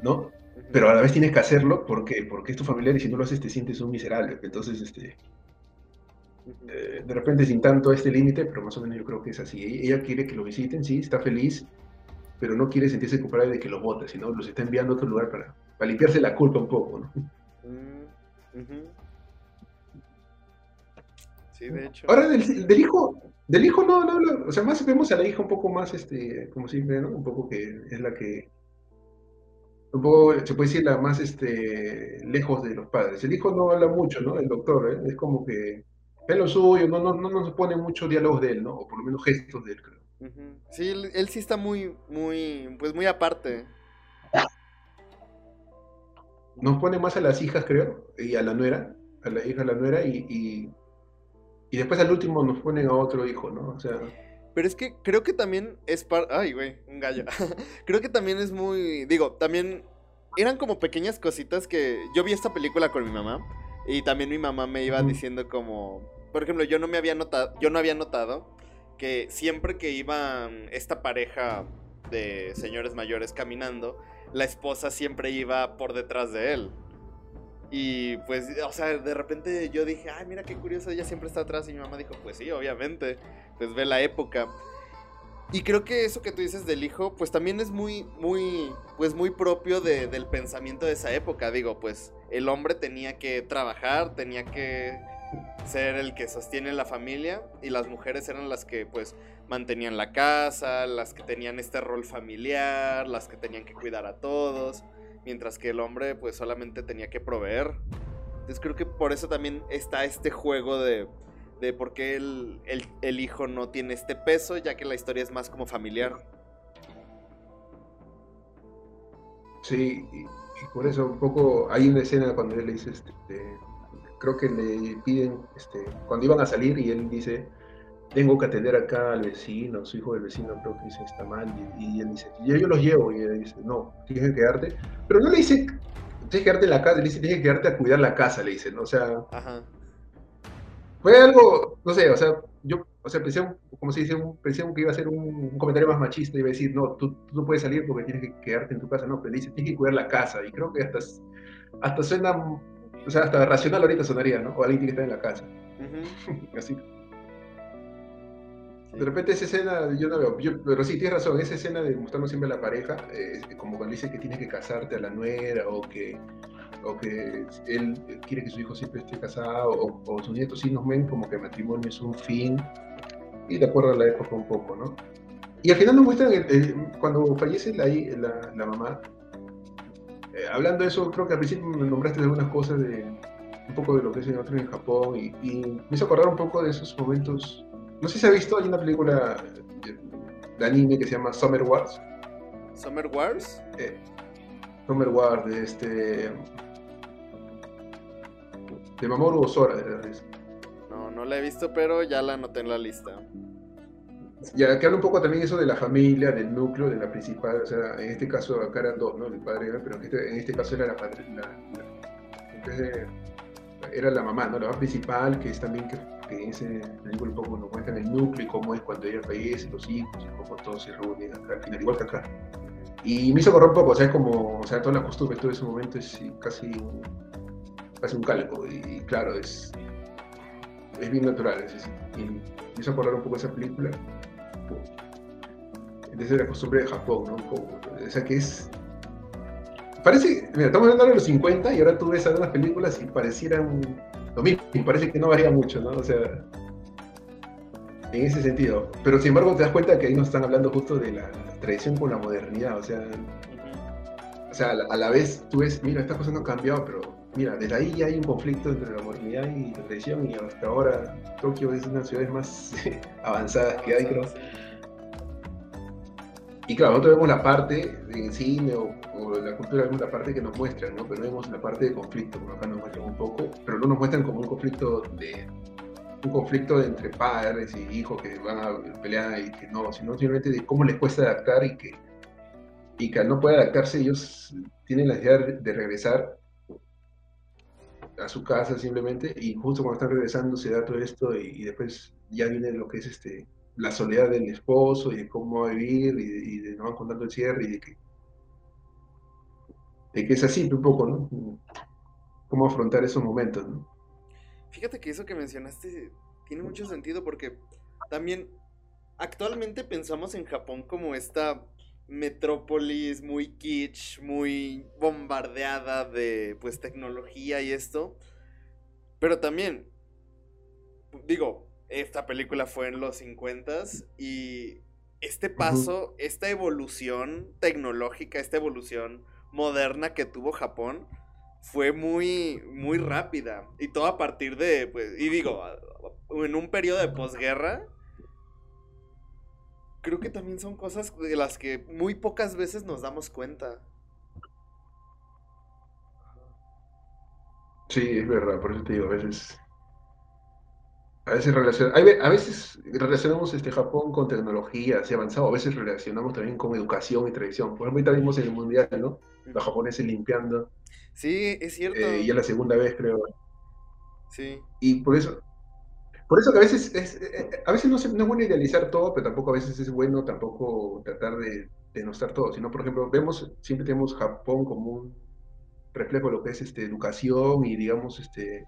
¿no? pero a la vez tienes que hacerlo porque, porque es tu familiar y si no lo haces te sientes un miserable. Entonces, este, eh, de repente sin tanto este límite, pero más o menos yo creo que es así. Ella quiere que lo visiten, sí, está feliz, pero no quiere sentirse culpable de que los vote, sino los está enviando a otro lugar para, para limpiarse la culpa un poco, ¿no? Mm, sí, de hecho. Ahora del, del, hijo, del hijo no, no, no, o sea, más vemos a la hija un poco más, este, como siempre, ¿no? Un poco que es la que un poco, se puede decir, la más este, lejos de los padres. El hijo no habla mucho, ¿no? El doctor, ¿eh? es como que es lo suyo, no, no, no nos pone mucho diálogos de él, ¿no? O por lo menos gestos de él, creo. Sí, él, sí está muy, muy, pues muy aparte. Nos pone más a las hijas, creo, y a la nuera, a la hija, a la nuera, y, y, y después al último nos ponen a otro hijo, ¿no? O sea... Pero es que creo que también es parte... Ay, güey, un gallo. creo que también es muy... Digo, también eran como pequeñas cositas que... Yo vi esta película con mi mamá y también mi mamá me iba diciendo como... Por ejemplo, yo no me había notado... Yo no había notado que siempre que iban esta pareja de señores mayores caminando, la esposa siempre iba por detrás de él. Y pues, o sea, de repente yo dije, ay, mira qué curioso, ella siempre está atrás. Y mi mamá dijo, pues sí, obviamente, pues ve la época. Y creo que eso que tú dices del hijo, pues también es muy, muy, pues muy propio del pensamiento de esa época. Digo, pues el hombre tenía que trabajar, tenía que ser el que sostiene la familia y las mujeres eran las que pues mantenían la casa, las que tenían este rol familiar, las que tenían que cuidar a todos mientras que el hombre pues solamente tenía que proveer. Entonces creo que por eso también está este juego de, de por qué el, el, hijo no tiene este peso, ya que la historia es más como familiar. Sí, y, por eso un poco hay una escena cuando él le dice, este, creo que le piden, este, cuando iban a salir y él dice, tengo que atender acá al vecino, su hijo del vecino creo que dice está mal, y, él dice, yo, yo los llevo, y él dice, no, tienes que quedarte, pero no le dice, tienes que quedarte en la casa, le dice, tienes que quedarte a cuidar la casa, le dice, ¿no? O sea, fue algo, no sé, o sea, yo, o sea, pensé, como se dice, pensé que iba a ser un, comentario más machista, iba a decir, no, tú, no puedes salir porque tienes que quedarte en tu casa, no, pero dice, tienes que cuidar la casa, y creo que hasta, hasta suena, o sea, hasta racional ahorita sonaría, ¿no? O alguien tiene que estar en la casa. Así. De repente esa escena, yo no veo, pero sí, tienes razón, esa escena de mostrarnos siempre a la pareja, eh, como cuando dice que tienes que casarte a la nuera o que, o que él quiere que su hijo siempre esté casado o, o sus nietos sí nos ven como que el matrimonio es un fin y de acuerdo a la época un poco, ¿no? Y al final nos muestran, cuando fallece la, la, la mamá, eh, hablando de eso, creo que al principio me nombraste algunas cosas de un poco de lo que es en otro en Japón y, y me hizo acordar un poco de esos momentos no sé si ha visto, hay una película de anime que se llama Summer Wars. ¿Summer Wars? Eh, Summer Wars, de este. de Mamoru Osora, de No, no la he visto, pero ya la anoté en la lista. Ya que habla un poco también eso de la familia, del núcleo, de la principal, o sea, en este caso acá eran dos, ¿no? El padre pero en este, en este caso era la, padre, era la mamá, ¿no? La mamá principal, que es también que que ese película un poco nos muestra el núcleo y cómo es cuando ella fallece, los hijos, y cómo todos se reúnen al final, igual que acá. Y me hizo correr un poco, o sea, como, o sea, toda la costumbre, todo ese momento es casi casi un calco, y, claro, es, es bien natural, es, y me hizo correr un poco esa película, desde la costumbre de Japón, ¿no? o sea, que es, parece, mira, estamos hablando de los 50 y ahora tú ves algunas películas y parecieran lo mismo, parece que no varía mucho, ¿no? O sea, en ese sentido. Pero sin embargo te das cuenta que ahí nos están hablando justo de la, tradición con la modernidad, o sea, o sea, a la, vez tú ves, mira, estas cosas no han cambiado, pero mira, desde ahí ya hay un conflicto entre la modernidad y la tradición y hasta ahora Tokio es una de las ciudades más avanzadas que hay, creo. Y claro, nosotros vemos la parte en cine o, la cultura, vemos la parte que nos muestran, ¿no? Pero vemos la parte de conflicto, como acá nos muestran un poco, pero no nos muestran como un conflicto de un conflicto entre padres y hijos que van a pelear y que no, sino simplemente de cómo les cuesta adaptar y que, y que al no poder adaptarse ellos tienen la idea de regresar a su casa simplemente y justo cuando están regresando se da todo esto y después ya viene lo que es este la soledad del esposo y de cómo va a vivir y, de, nos van contando el cierre y de que de que es así un poco, ¿no? Cómo afrontar esos momentos, ¿no? Fíjate que eso que mencionaste tiene mucho sentido porque también actualmente pensamos en Japón como esta metrópolis muy kitsch, muy bombardeada de pues tecnología y esto. Pero también, digo, esta película fue en los 50 y este paso, esta evolución tecnológica, esta evolución moderna que tuvo Japón fue muy, muy rápida. Y todo a partir de, pues, y digo, en un periodo de posguerra, creo que también son cosas de las que muy pocas veces nos damos cuenta. Sí, es verdad, por eso te digo, a veces a veces, a veces relacionamos este Japón con tecnología así avanzado, a veces relacionamos también con educación y tradición. Por ejemplo, ahorita vimos en el Mundial, ¿no? Los japoneses limpiando. Sí, es cierto. Eh, y es la segunda vez, creo. Sí. Y por eso, por eso que a veces, es, eh, eh, a veces no, no, es bueno idealizar todo, pero tampoco a veces es bueno tampoco tratar de denostar todo. Sino, por ejemplo, vemos, siempre tenemos Japón como un reflejo de lo que es este, educación y, digamos, este,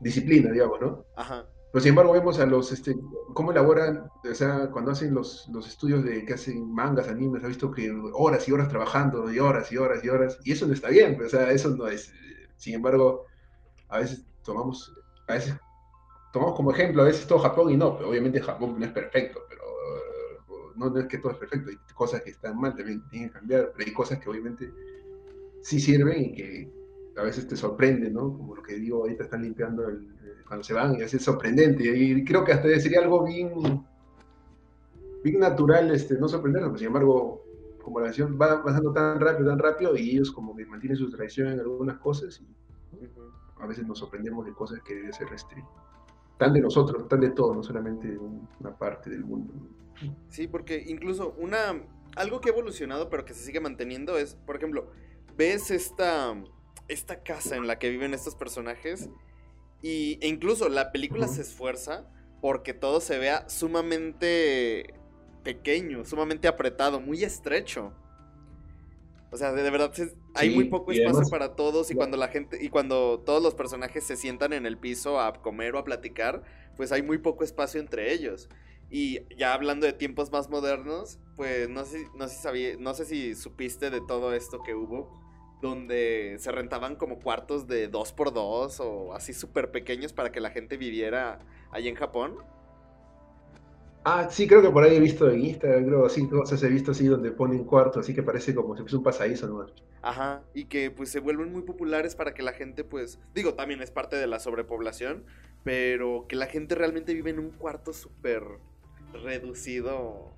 disciplina, digamos, ¿no? Ajá. Pero sin embargo vemos a los, este, cómo elaboran, o sea, cuando hacen los, los estudios de que hacen mangas, animes, ha visto que horas y horas trabajando, y horas y horas y horas, y eso no está bien, pues, o sea, eso no es, sin embargo, a veces tomamos, a veces tomamos como ejemplo a veces todo Japón y no, pero obviamente Japón no es perfecto, pero no, no es que todo es perfecto, hay cosas que están mal, también tienen que cambiar, pero hay cosas que obviamente sí sirven y que a veces te sorprenden, ¿no? Como lo que digo, ahorita están limpiando el, cuando se van y es sorprendente. Y creo que hasta sería algo bien, bien natural este, no sorprendernos, sin embargo, como la nación va pasando tan rápido, tan rápido, y ellos como que mantienen su tradición en algunas cosas, y a veces nos sorprendemos de cosas que deben ser restrictas. Tan de nosotros, tan de todos, no solamente de una parte del mundo. Sí, porque incluso una algo que ha evolucionado pero que se sigue manteniendo es, por ejemplo, ves esta esta casa en la que viven estos personajes y, e incluso la película se esfuerza porque todo se vea sumamente pequeño, sumamente apretado, muy estrecho. O sea, de, verdad hay muy poco espacio para todos y cuando la gente y cuando todos los personajes se sientan en el piso a comer o a platicar, pues hay muy poco espacio entre ellos. Y ya hablando de tiempos más modernos, pues no sé, no sé, no sé si supiste de todo esto que hubo donde se rentaban como cuartos de dos por dos o así súper pequeños para que la gente viviera ahí en Japón. Ah, sí, creo que por ahí he visto en Instagram, creo, así, cosas he visto así donde ponen cuartos, así que parece como si fuese un pasadizo ¿no? Ajá, y que pues se vuelven muy populares para que la gente pues, digo, también es parte de la sobrepoblación, pero que la gente realmente vive en un cuarto súper reducido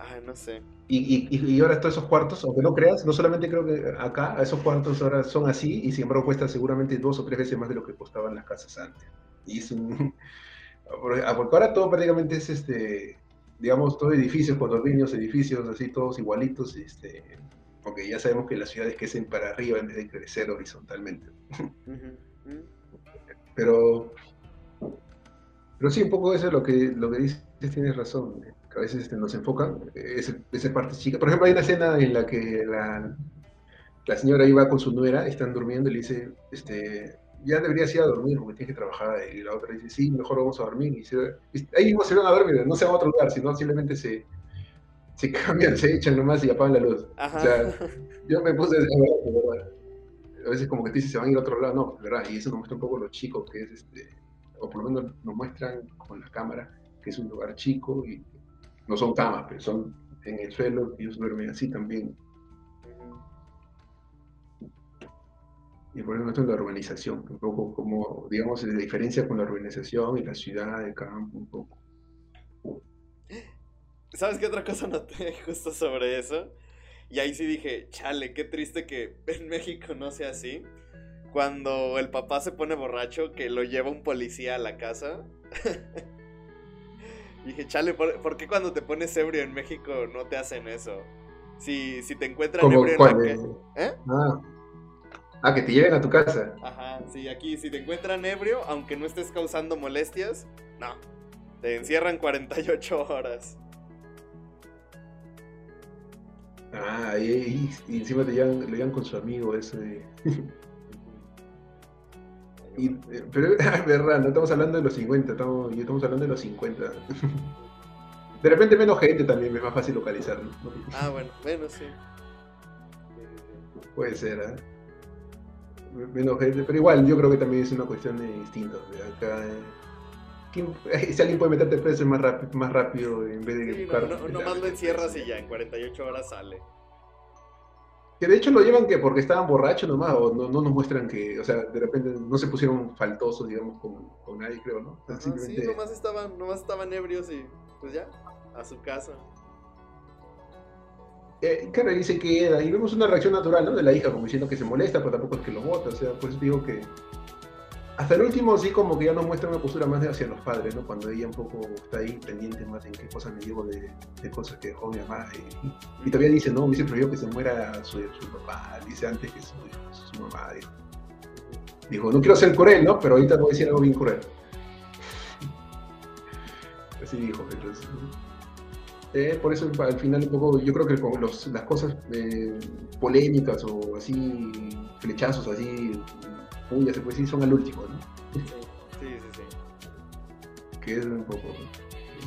Ah, no sé. Y, y, y, ahora todos esos cuartos, aunque no creas, no solamente creo que acá, esos cuartos ahora son así y sin embargo cuestan seguramente dos o tres veces más de lo que costaban las casas antes. Y es un... Porque ahora todo prácticamente es, este, digamos, todo edificios, condominios, edificios así, todos igualitos, este, porque ya sabemos que las ciudades crecen para arriba en vez de crecer horizontalmente. Pero, pero sí, un poco eso es lo que, lo que dices, tienes razón a veces este, nos enfocan, esa parte chica. Por ejemplo, hay una escena en la que la, la señora iba con su nuera, están durmiendo y le dice, este, ya deberías ir a dormir porque tienes que trabajar. Y la otra dice, sí, mejor vamos a dormir. Y, ahí mismo se van a dormir, no se van a otro lugar, sino simplemente se, se cambian, se echan nomás y apagan la luz. O sea, yo me puse a decir, a veces como que te dice se van a ir a otro lado, no, ¿verdad? Y eso nos muestra un poco lo chico que es, este, o por lo menos nos muestran con la cámara que es un lugar chico y no son camas, pero son en el suelo, ellos duermen así también. Y por eso es la urbanización, un poco como, digamos, la diferencia con la urbanización y la ciudad, el campo, un poco. ¿Sabes qué otra cosa noté justo sobre eso? Y ahí sí dije, chale, qué triste que en México no sea así. Cuando el papá se pone borracho, que lo lleva un policía a la casa. dije, chale, ¿por, qué cuando te pones ebrio en México no te hacen eso? Si, si te encuentran ebrio en la calle. ¿Eh? Ah. ah. que te lleven a tu casa. Ajá, sí, aquí si te encuentran ebrio, aunque no estés causando molestias, no. Te encierran 48 horas. Ah, y, encima te llevan, le llevan con su amigo ese. y, eh, pero es verdad, no estamos hablando de los 50, estamos, estamos hablando de los 50. De repente menos gente también es más fácil localizar. Ah, bueno, menos sí. Puede ser, ¿eh? Menos gente, pero igual yo creo que también es una cuestión de instintos. Acá, eh, si alguien puede meterte preso más, rápido, más rápido en vez de buscar. No, no, más lo encierras y ya en 48 horas sale. Que de hecho lo llevan que porque estaban borrachos nomás, o no, no nos muestran que, o sea, de repente no se pusieron faltosos, digamos, con, con nadie, creo, ¿no? Sí, nomás estaban, nomás estaban ebrios y pues ya, a su casa. Eh, claro, dice que y vemos una reacción natural, ¿no? De la hija, como diciendo que se molesta, pero tampoco es que lo vota, o sea, pues digo que hasta el último sí como que ya nos muestra una postura más hacia los padres, ¿no? Cuando ella un poco está ahí pendiente más en qué cosas me llevo de, cosas que dejó mi mamá. Y, todavía dice, no, me dice preferido que se muera su, su, papá, dice antes que su, su mamá. Dijo. no quiero ser cruel, ¿no? Pero ahorita voy a decir algo bien cruel. Así dijo, entonces... Eh, por eso al final un poco, yo creo que las cosas eh, polémicas o así, flechazos así, ya se puede decir, son al último, ¿no? Sí, sí, sí. Que es un poco.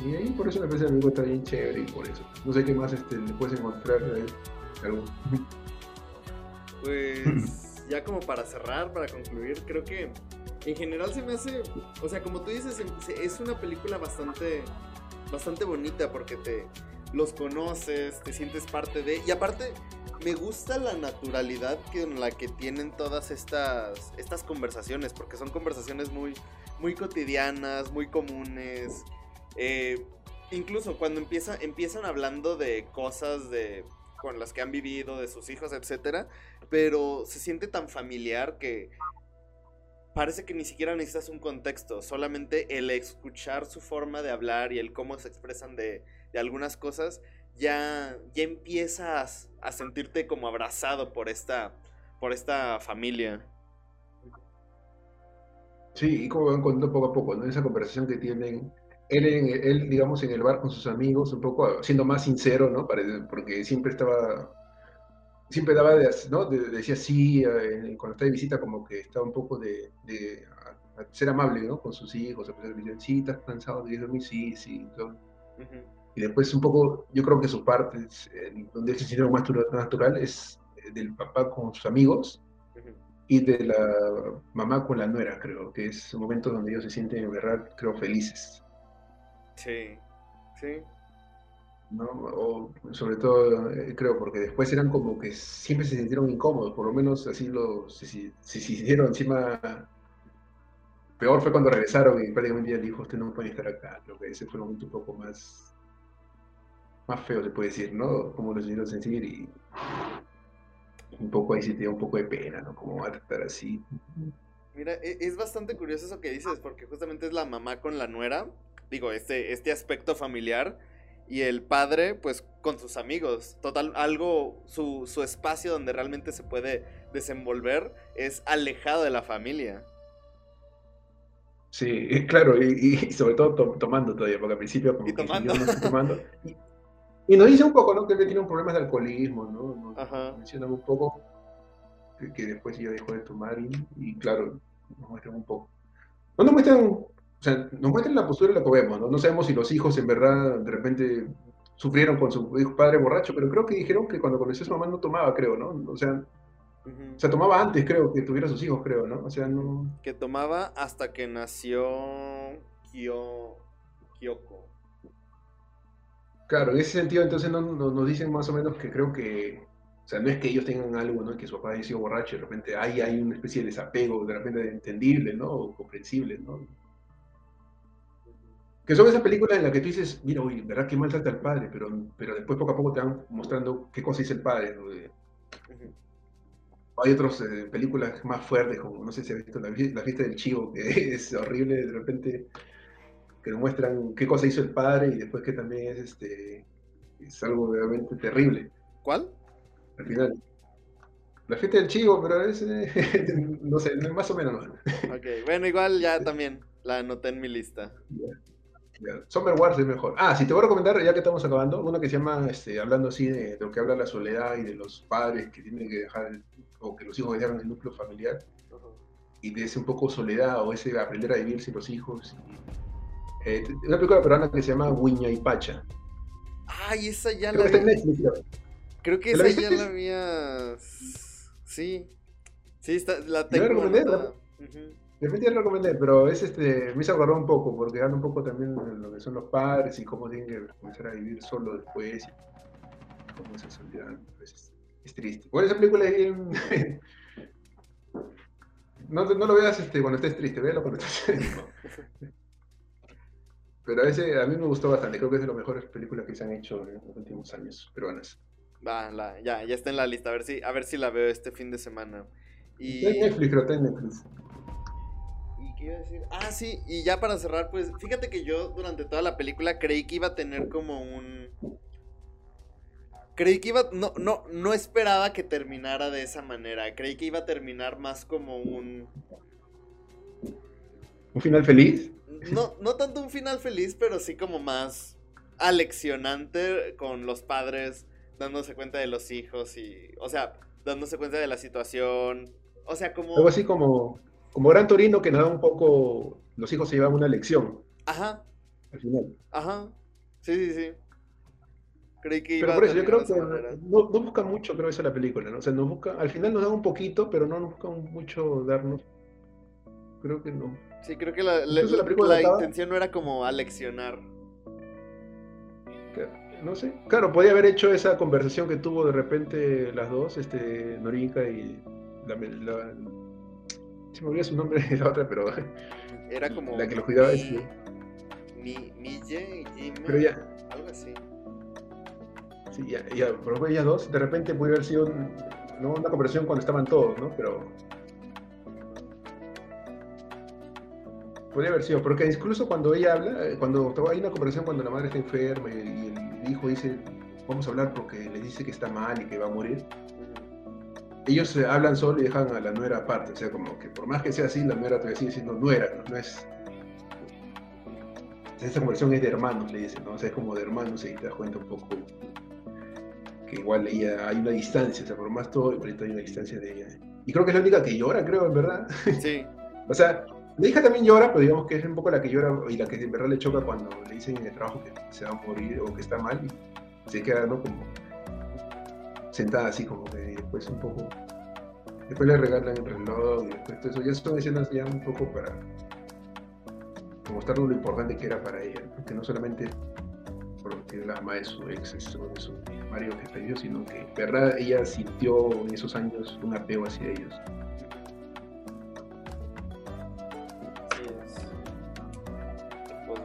Y ahí por eso me parece amigo está bien chévere y por eso. No sé qué más este, le puedes encontrar algo. Pues ya como para cerrar, para concluir, creo que en general se me hace, o sea, como tú dices, es una película bastante, bastante bonita porque te los conoces, te sientes parte de, y aparte me gusta la naturalidad con la que tienen todas estas, estas conversaciones, porque son conversaciones muy, muy cotidianas, muy comunes. Eh, incluso cuando empieza, empiezan hablando de cosas de, con las que han vivido, de sus hijos, etc. Pero se siente tan familiar que parece que ni siquiera necesitas un contexto, solamente el escuchar su forma de hablar y el cómo se expresan de, de algunas cosas ya, ya empiezas a sentirte como abrazado por esta, por esta familia. Sí, y como van contando poco a poco, ¿no? Esa conversación que tienen, él, en, él, digamos, en el bar con sus amigos, un poco siendo más sincero, ¿no? Porque siempre estaba, siempre daba, de, ¿no? decía sí, eh, cuando está de visita, como que estaba un poco de, ser amable, ¿no? Con sus hijos, a pesar de sí, estás cansado de dormir, sí, sí. Y después un poco, yo creo que su parte, eh, donde se siente más natural, es eh, del papá con sus amigos y de la mamá con la nuera, creo, que es un momento donde ellos se sienten, en verdad, creo, felices. Sí, sí. ¿no? O sobre todo, eh, creo, porque después eran como que siempre se sintieron incómodos, por lo menos así lo, se, se, se hicieron encima peor fue cuando regresaron y prácticamente ya dijo, usted no puede estar acá. Creo que ese fue un momento un poco más más feo se puede decir, ¿no? Como lo hicieron sentir y un poco ahí sí te da un poco de pena, ¿no? Como va a tratar así. Mira, e, es bastante curioso eso que dices, porque justamente es la mamá con la nuera, digo, este, este aspecto familiar, y el padre, pues, con sus amigos. Total, algo, su, su espacio donde realmente se puede desenvolver es alejado de la familia. Sí, claro, y, sobre todo tomando todavía, porque al principio como que yo no estoy tomando. Y nos dice un poco, ¿no? Que él tiene un problema de alcoholismo, ¿no? Nos menciona un poco que, después ya dejó de tomar y, claro, nos muestran un poco. No nos muestran, o sea, nos muestran la postura de lo que vemos, ¿no? No sabemos si los hijos en verdad de repente sufrieron con su padre borracho, pero creo que dijeron que cuando conoció a su mamá no tomaba, creo, ¿no? O sea, o sea, tomaba antes, creo, que tuviera sus hijos, creo, ¿no? O sea, no... Que tomaba hasta que nació Kyo... Kyoko. Claro, en ese sentido entonces nos dicen más o menos que creo que, o sea, no es que ellos tengan algo, ¿no? Que su papá haya sido borracho, de repente hay, hay una especie de desapego, de repente entendible, ¿no? O comprensible, ¿no? Que son esas películas en las que tú dices, mira, oye, ¿verdad que maltrata al padre? Pero, pero después poco a poco te van mostrando qué cosa dice el padre, ¿no? Hay otras eh, películas más fuertes, como no sé si has visto la, la, fiesta del chivo, que es horrible, de repente que nos muestran qué cosa hizo el padre y después que también es este es algo realmente terrible. ¿Cuál? Al final. La fiesta del chivo, pero es, no sé, más o menos. Ok, bueno, igual ya también la anoté en mi lista. Summer Wars es mejor. Ah, si te voy a recomendar, ya que estamos acabando, una que se llama, este, hablando así de, lo que habla la soledad y de los padres que tienen que dejar, o que los hijos dejan el núcleo familiar, y de ese un poco soledad, o ese aprender a vivir sin los hijos. Eh, una película peruana que se llama Guiña y Pacha. Ay, esa ya la vi. Creo que esa ya la había... Sí. Sí, está, la tengo. De repente ya lo recomendé, pero es este, me hizo acordar un poco, porque habla un poco también de lo que son los padres y cómo tienen que comenzar a vivir solo después, y cómo esa soledad pues, es, triste. Bueno, esa película es bien... no, no, lo veas este, cuando estés triste, véalo cuando estés Pero ese a mí me gustó bastante, creo que es de las mejores películas que se han hecho en los últimos años peruanas. Va, la, ya, ya está en la lista, a ver si, a ver si la veo este fin de semana. Y... Está en Netflix, creo, está en Netflix. Ah, sí, y ya para cerrar, pues fíjate que yo durante toda la película creí que iba a tener como un. Creí que iba. No, no, no esperaba que terminara de esa manera. Creí que iba a terminar más como un. ¿Un final feliz? No, no tanto un final feliz, pero sí como más aleccionante con los padres dándose cuenta de los hijos y. O sea, dándose cuenta de la situación. O sea, como. Algo así como como Gran Torino que nos da un poco, los hijos se llevan una lección. Ajá. Al final. Ajá. Sí, sí, sí. Creí que iba Pero por eso, yo creo que no, no, busca mucho, creo, eso la película, ¿no? O sea, nos busca, al final nos da un poquito, pero no nos busca mucho darnos. Creo que no. Sí, creo que la, la, intención no era como aleccionar. No sé. Claro, podía haber hecho esa conversación que tuvo de repente las dos, este, Norinka y la, se me olvidó su nombre de la otra, pero. Era como. La que lo cuidaba es. Mi, Mille y Pero ya. Algo así. Sí, ya, ya, pero ellas dos, de repente puede haber sido ¿no? una conversación cuando estaban todos, ¿no? Pero. Podría haber sido, porque incluso cuando ella habla, eh, cuando hay una conversación cuando la madre está enferma y el hijo dice, vamos a hablar porque le dice que está mal y que va a morir, ellos hablan solo y dejan a la nuera aparte. O sea, como que por más que sea así, la nuera todavía sigue siendo nuera, ¿no? es. Esa conversión es de hermanos, le dicen, ¿no? O sea, es como de hermanos y te das cuenta un poco que igual ella, hay una distancia, o sea, por más todo, igualito hay una distancia de ella. Y creo que es la única que llora, creo, en verdad. Sí. o sea, la hija también llora, pero digamos que es un poco la que llora y la que en verdad le choca cuando le dicen en el trabajo que se va a morir o que está mal y se queda, ¿no? Como sentada así como que después un poco después le regalan el reloj y después todo eso ya son escenas ya un poco para mostrarnos lo importante que era para ella que no solamente porque la ama de su ex o de su marido que perdió sino que verdad ella sintió en esos años un apego hacia ellos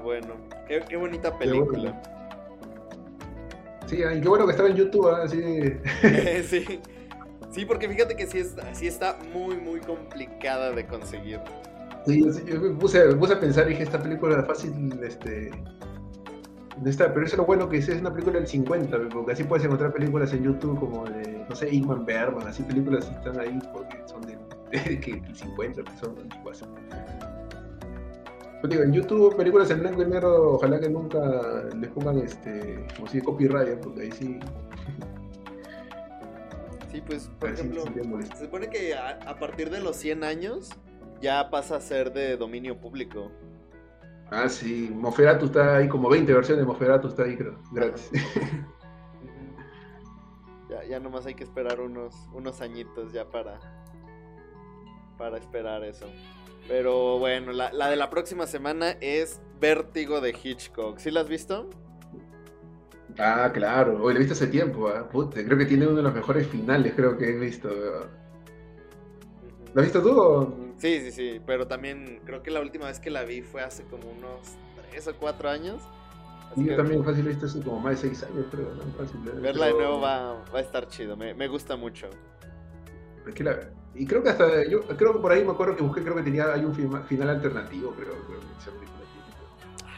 bueno qué, qué bonita película Sí, y qué bueno que estaba en YouTube, así. sí. Sí, porque fíjate que sí, sí está muy, muy complicada de conseguir. Sí, yo me puse, a pensar y dije, esta película es fácil, este... Está, pero eso es lo bueno que es una película del 50, porque así puedes encontrar películas en YouTube como de, no sé, Ingman Bergman, así películas que están ahí porque son de, de, 50, que son antiguas. Pues digo, en YouTube, películas en blanco y negro, ojalá que nunca les pongan este, como si copyright, porque ahí sí. Sí, pues, por ejemplo, se supone que a, partir de los 100 años ya pasa a ser de dominio público. Ah, sí, Moferatu está ahí, como 20 versiones de Moferatu está ahí, creo, gratis. ya, ya nomás hay que esperar unos, unos añitos ya para, para esperar eso. Pero bueno, la, de la próxima semana es Vértigo de Hitchcock. ¿Sí la has visto? Ah, claro. Hoy la he visto hace tiempo. ¿eh? creo que tiene uno de los mejores finales, creo que he visto. ¿La has visto tú? Sí, sí, sí. Pero también creo que la última vez que la vi fue hace como unos 3 o 4 años. yo también fácil he visto hace como más de 6 años, creo. Verla de nuevo va, va, a estar chido. Me, me gusta mucho. Y creo que hasta, yo creo que por ahí me acuerdo que busqué, creo que tenía, hay un final alternativo, creo, creo que esa película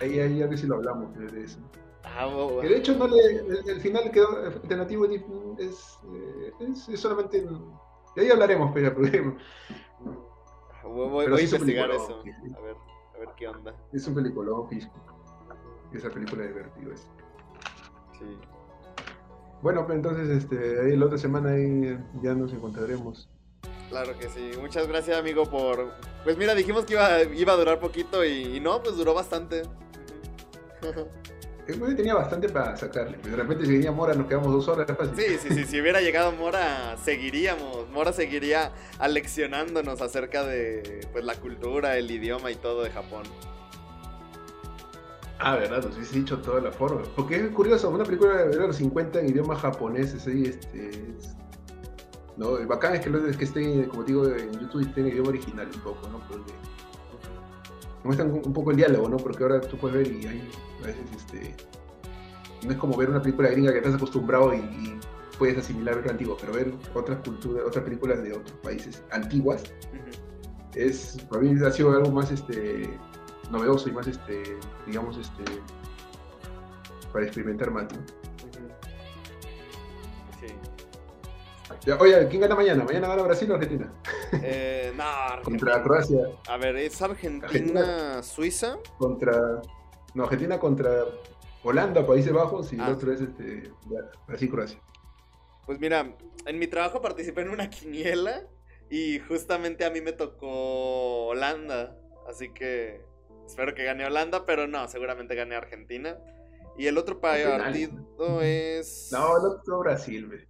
Ahí, ahí a ver si lo hablamos de, eso. Ah, de hecho, no le, el, final quedó alternativo es, es, es solamente. De ahí hablaremos, pero. pero voy, voy, a investigar eso. A ver, a ver qué onda. Es un peliculón, esa película de Vertigo es. Sí. Bueno, pues entonces este, ahí la otra semana ahí ya nos encontraremos. Claro que sí. Muchas gracias, amigo, por... Pues mira, dijimos que iba, iba a durar poquito y, y no, pues duró bastante. Güey tenía bastante para sacarle. De repente si venía Mora nos quedamos dos horas fácil. Sí, sí, sí. Si hubiera llegado Mora, seguiríamos. Mora seguiría aleccionándonos acerca de pues la cultura, el idioma y todo de Japón. Ah, verdad, nos hubiese dicho toda la forma. Porque es curioso, una película de los 50 en idioma japonés, así, este, es- ¿no? El bacán es que, lo- es que esté, como digo, en YouTube esté en idioma original un poco, ¿no? Porque muestran un poco el diálogo, ¿no? Porque ahora tú puedes ver y hay a veces, este, no es como ver una película gringa que estás acostumbrado y, y puedes asimilar lo antiguo, pero ver otras culturas, otras películas de otros países antiguas, es para mí ha sido algo más este novedoso y más este digamos este para experimentar más ¿no? Ya, oye quién gana mañana mañana gana Brasil o Argentina Eh, no, contra Argentina. Croacia A ver, ¿es Argentina, Argentina. Suiza? contra no Argentina contra Holanda Países Bajos y Ah. el otro es este Brasil Croacia Pues mira, en mi trabajo participé en una quiniela y justamente a mí me tocó Holanda. Así que espero que gane Holanda, pero no, seguramente gane Argentina. Y el otro partido es... no el otro Brasil güey.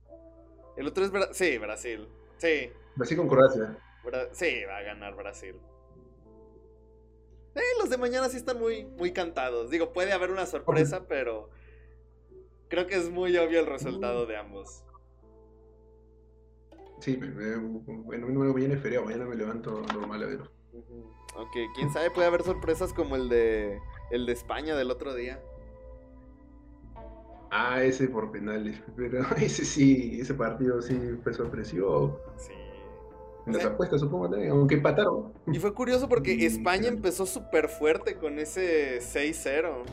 El otro es... Bra- sí, Brasil. Sí, Brasil con Croacia Bra- sí, va a ganar Brasil. Eh, los de mañana sí están muy, muy cantados. Digo, puede haber una sorpresa, pero creo que es muy obvio el resultado de ambos. sí me, me- bueno no mañana es feriado mañana me levanto normal a ver Ujú. Aunque quién sabe, puede haber sorpresas como el de el de España del otro día. Ah ese por penales pero ese sí ese partido sí fue sorpresivo Sí. En las apuestas, supongo también, aunque empataron. Y fue curioso porque Mm, España claro. empezó súper fuerte con ese 6-0.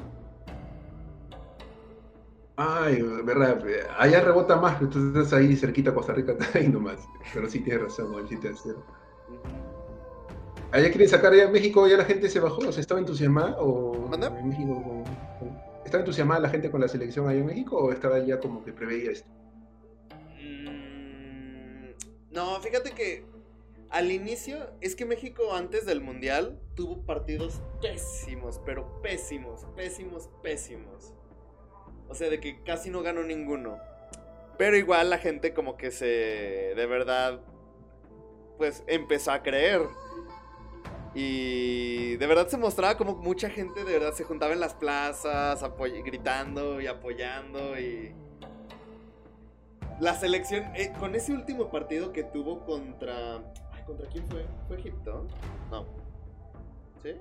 Ay, verdad, allá rebota más, estás ahí cerquita Costa Rica, ahí nomás. Pero sí tienes razón, el 7 a 0. Ujú. Allá quieren sacar ya México, ya la gente se bajó, o sea, ¿estaba entusiasmada o en México ¿Estaba entusiasmada la gente con la selección allá en México o estaba ya como que preveía esto? Mm, No, fíjate que al inicio es que México antes del Mundial tuvo partidos pésimos, pero pésimos, pésimos, pésimos. O sea, de que casi no ganó ninguno. Pero igual la gente como que se, de verdad, pues empezó a creer. Y de verdad se mostraba como mucha gente de verdad se juntaba en las plazas, gritando y apoyando y... La selección, eh, con ese último partido que tuvo contra... ay, ¿Contra quién fue? ¿Fue Egipto? No. ¿Sí?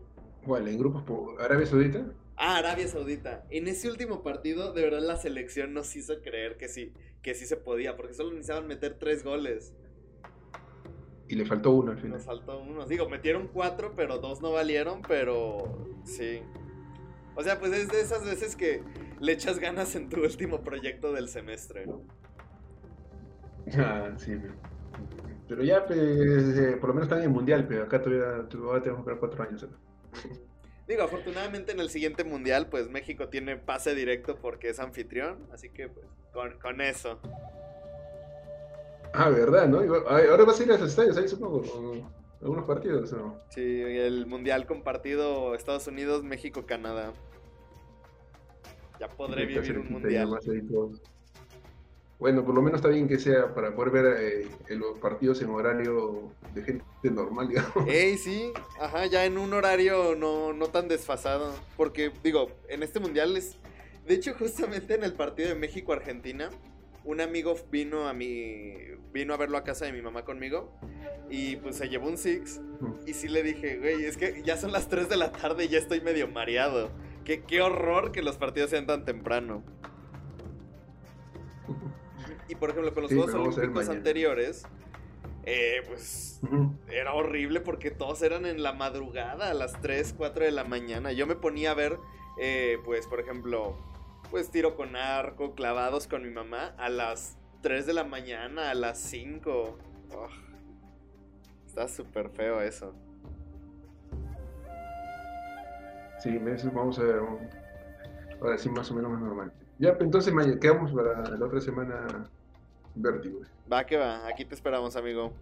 Bueno, en grupos por Arabia Saudita. Ah, Arabia Saudita. En ese último partido, de verdad la selección nos hizo creer que sí, que sí se podía, porque solo necesitaban meter tres goles. Y le faltó uno al final. Nos faltó uno. Digo, metieron cuatro, pero dos no valieron, pero sí. O sea, pues es de esas veces que le echas ganas en tu último proyecto del semestre. Ah, sí. pero- Pero ya, pues, eh, por lo menos están en el mundial, pero acá todavía, todavía tenemos que esperar cuatro años. acá. Digo, afortunadamente en el siguiente mundial, pues México tiene pase directo porque es anfitrión, así que pues con, con eso. Ah, verdad, ¿no? Ahora vas a ir a los estadios, ahí supongo, algunos partidos, ¿no? Sí, el mundial compartido Estados Unidos, México, Canadá. Ya podré vivir un mundial. Bueno, por lo menos está bien que sea para poder ver eh, los partidos en horario de gente normal, digamos. Ey, sí, ajá, ya en un horario no, no tan desfasado. Porque, digo, en este mundial es. De hecho, justamente en el partido de México-Argentina, un amigo vino a mi. vino a verlo a casa de mi mamá conmigo. Y pues se llevó un Six. Y sí le dije, güey, es que ya son las 3 de la tarde y ya estoy medio mareado. Qué, qué horror que los partidos sean tan temprano. Y por ejemplo, con los Sí, Juegos Olímpicos anteriores, eh, pues era horrible porque todos eran en la madrugada, a las 3, 4 de la mañana. Yo me ponía a ver, eh, pues, por ejemplo, pues tiro con arco, clavados con mi mamá a las 3 de la mañana, a las 5. Ugh. Está súper feo eso. Sí, eso vamos a ver. Ahora sí, más o menos más normal. Ya, pues, entonces quedamos para la otra semana Vértigo. Va que va, aquí te esperamos, amigo.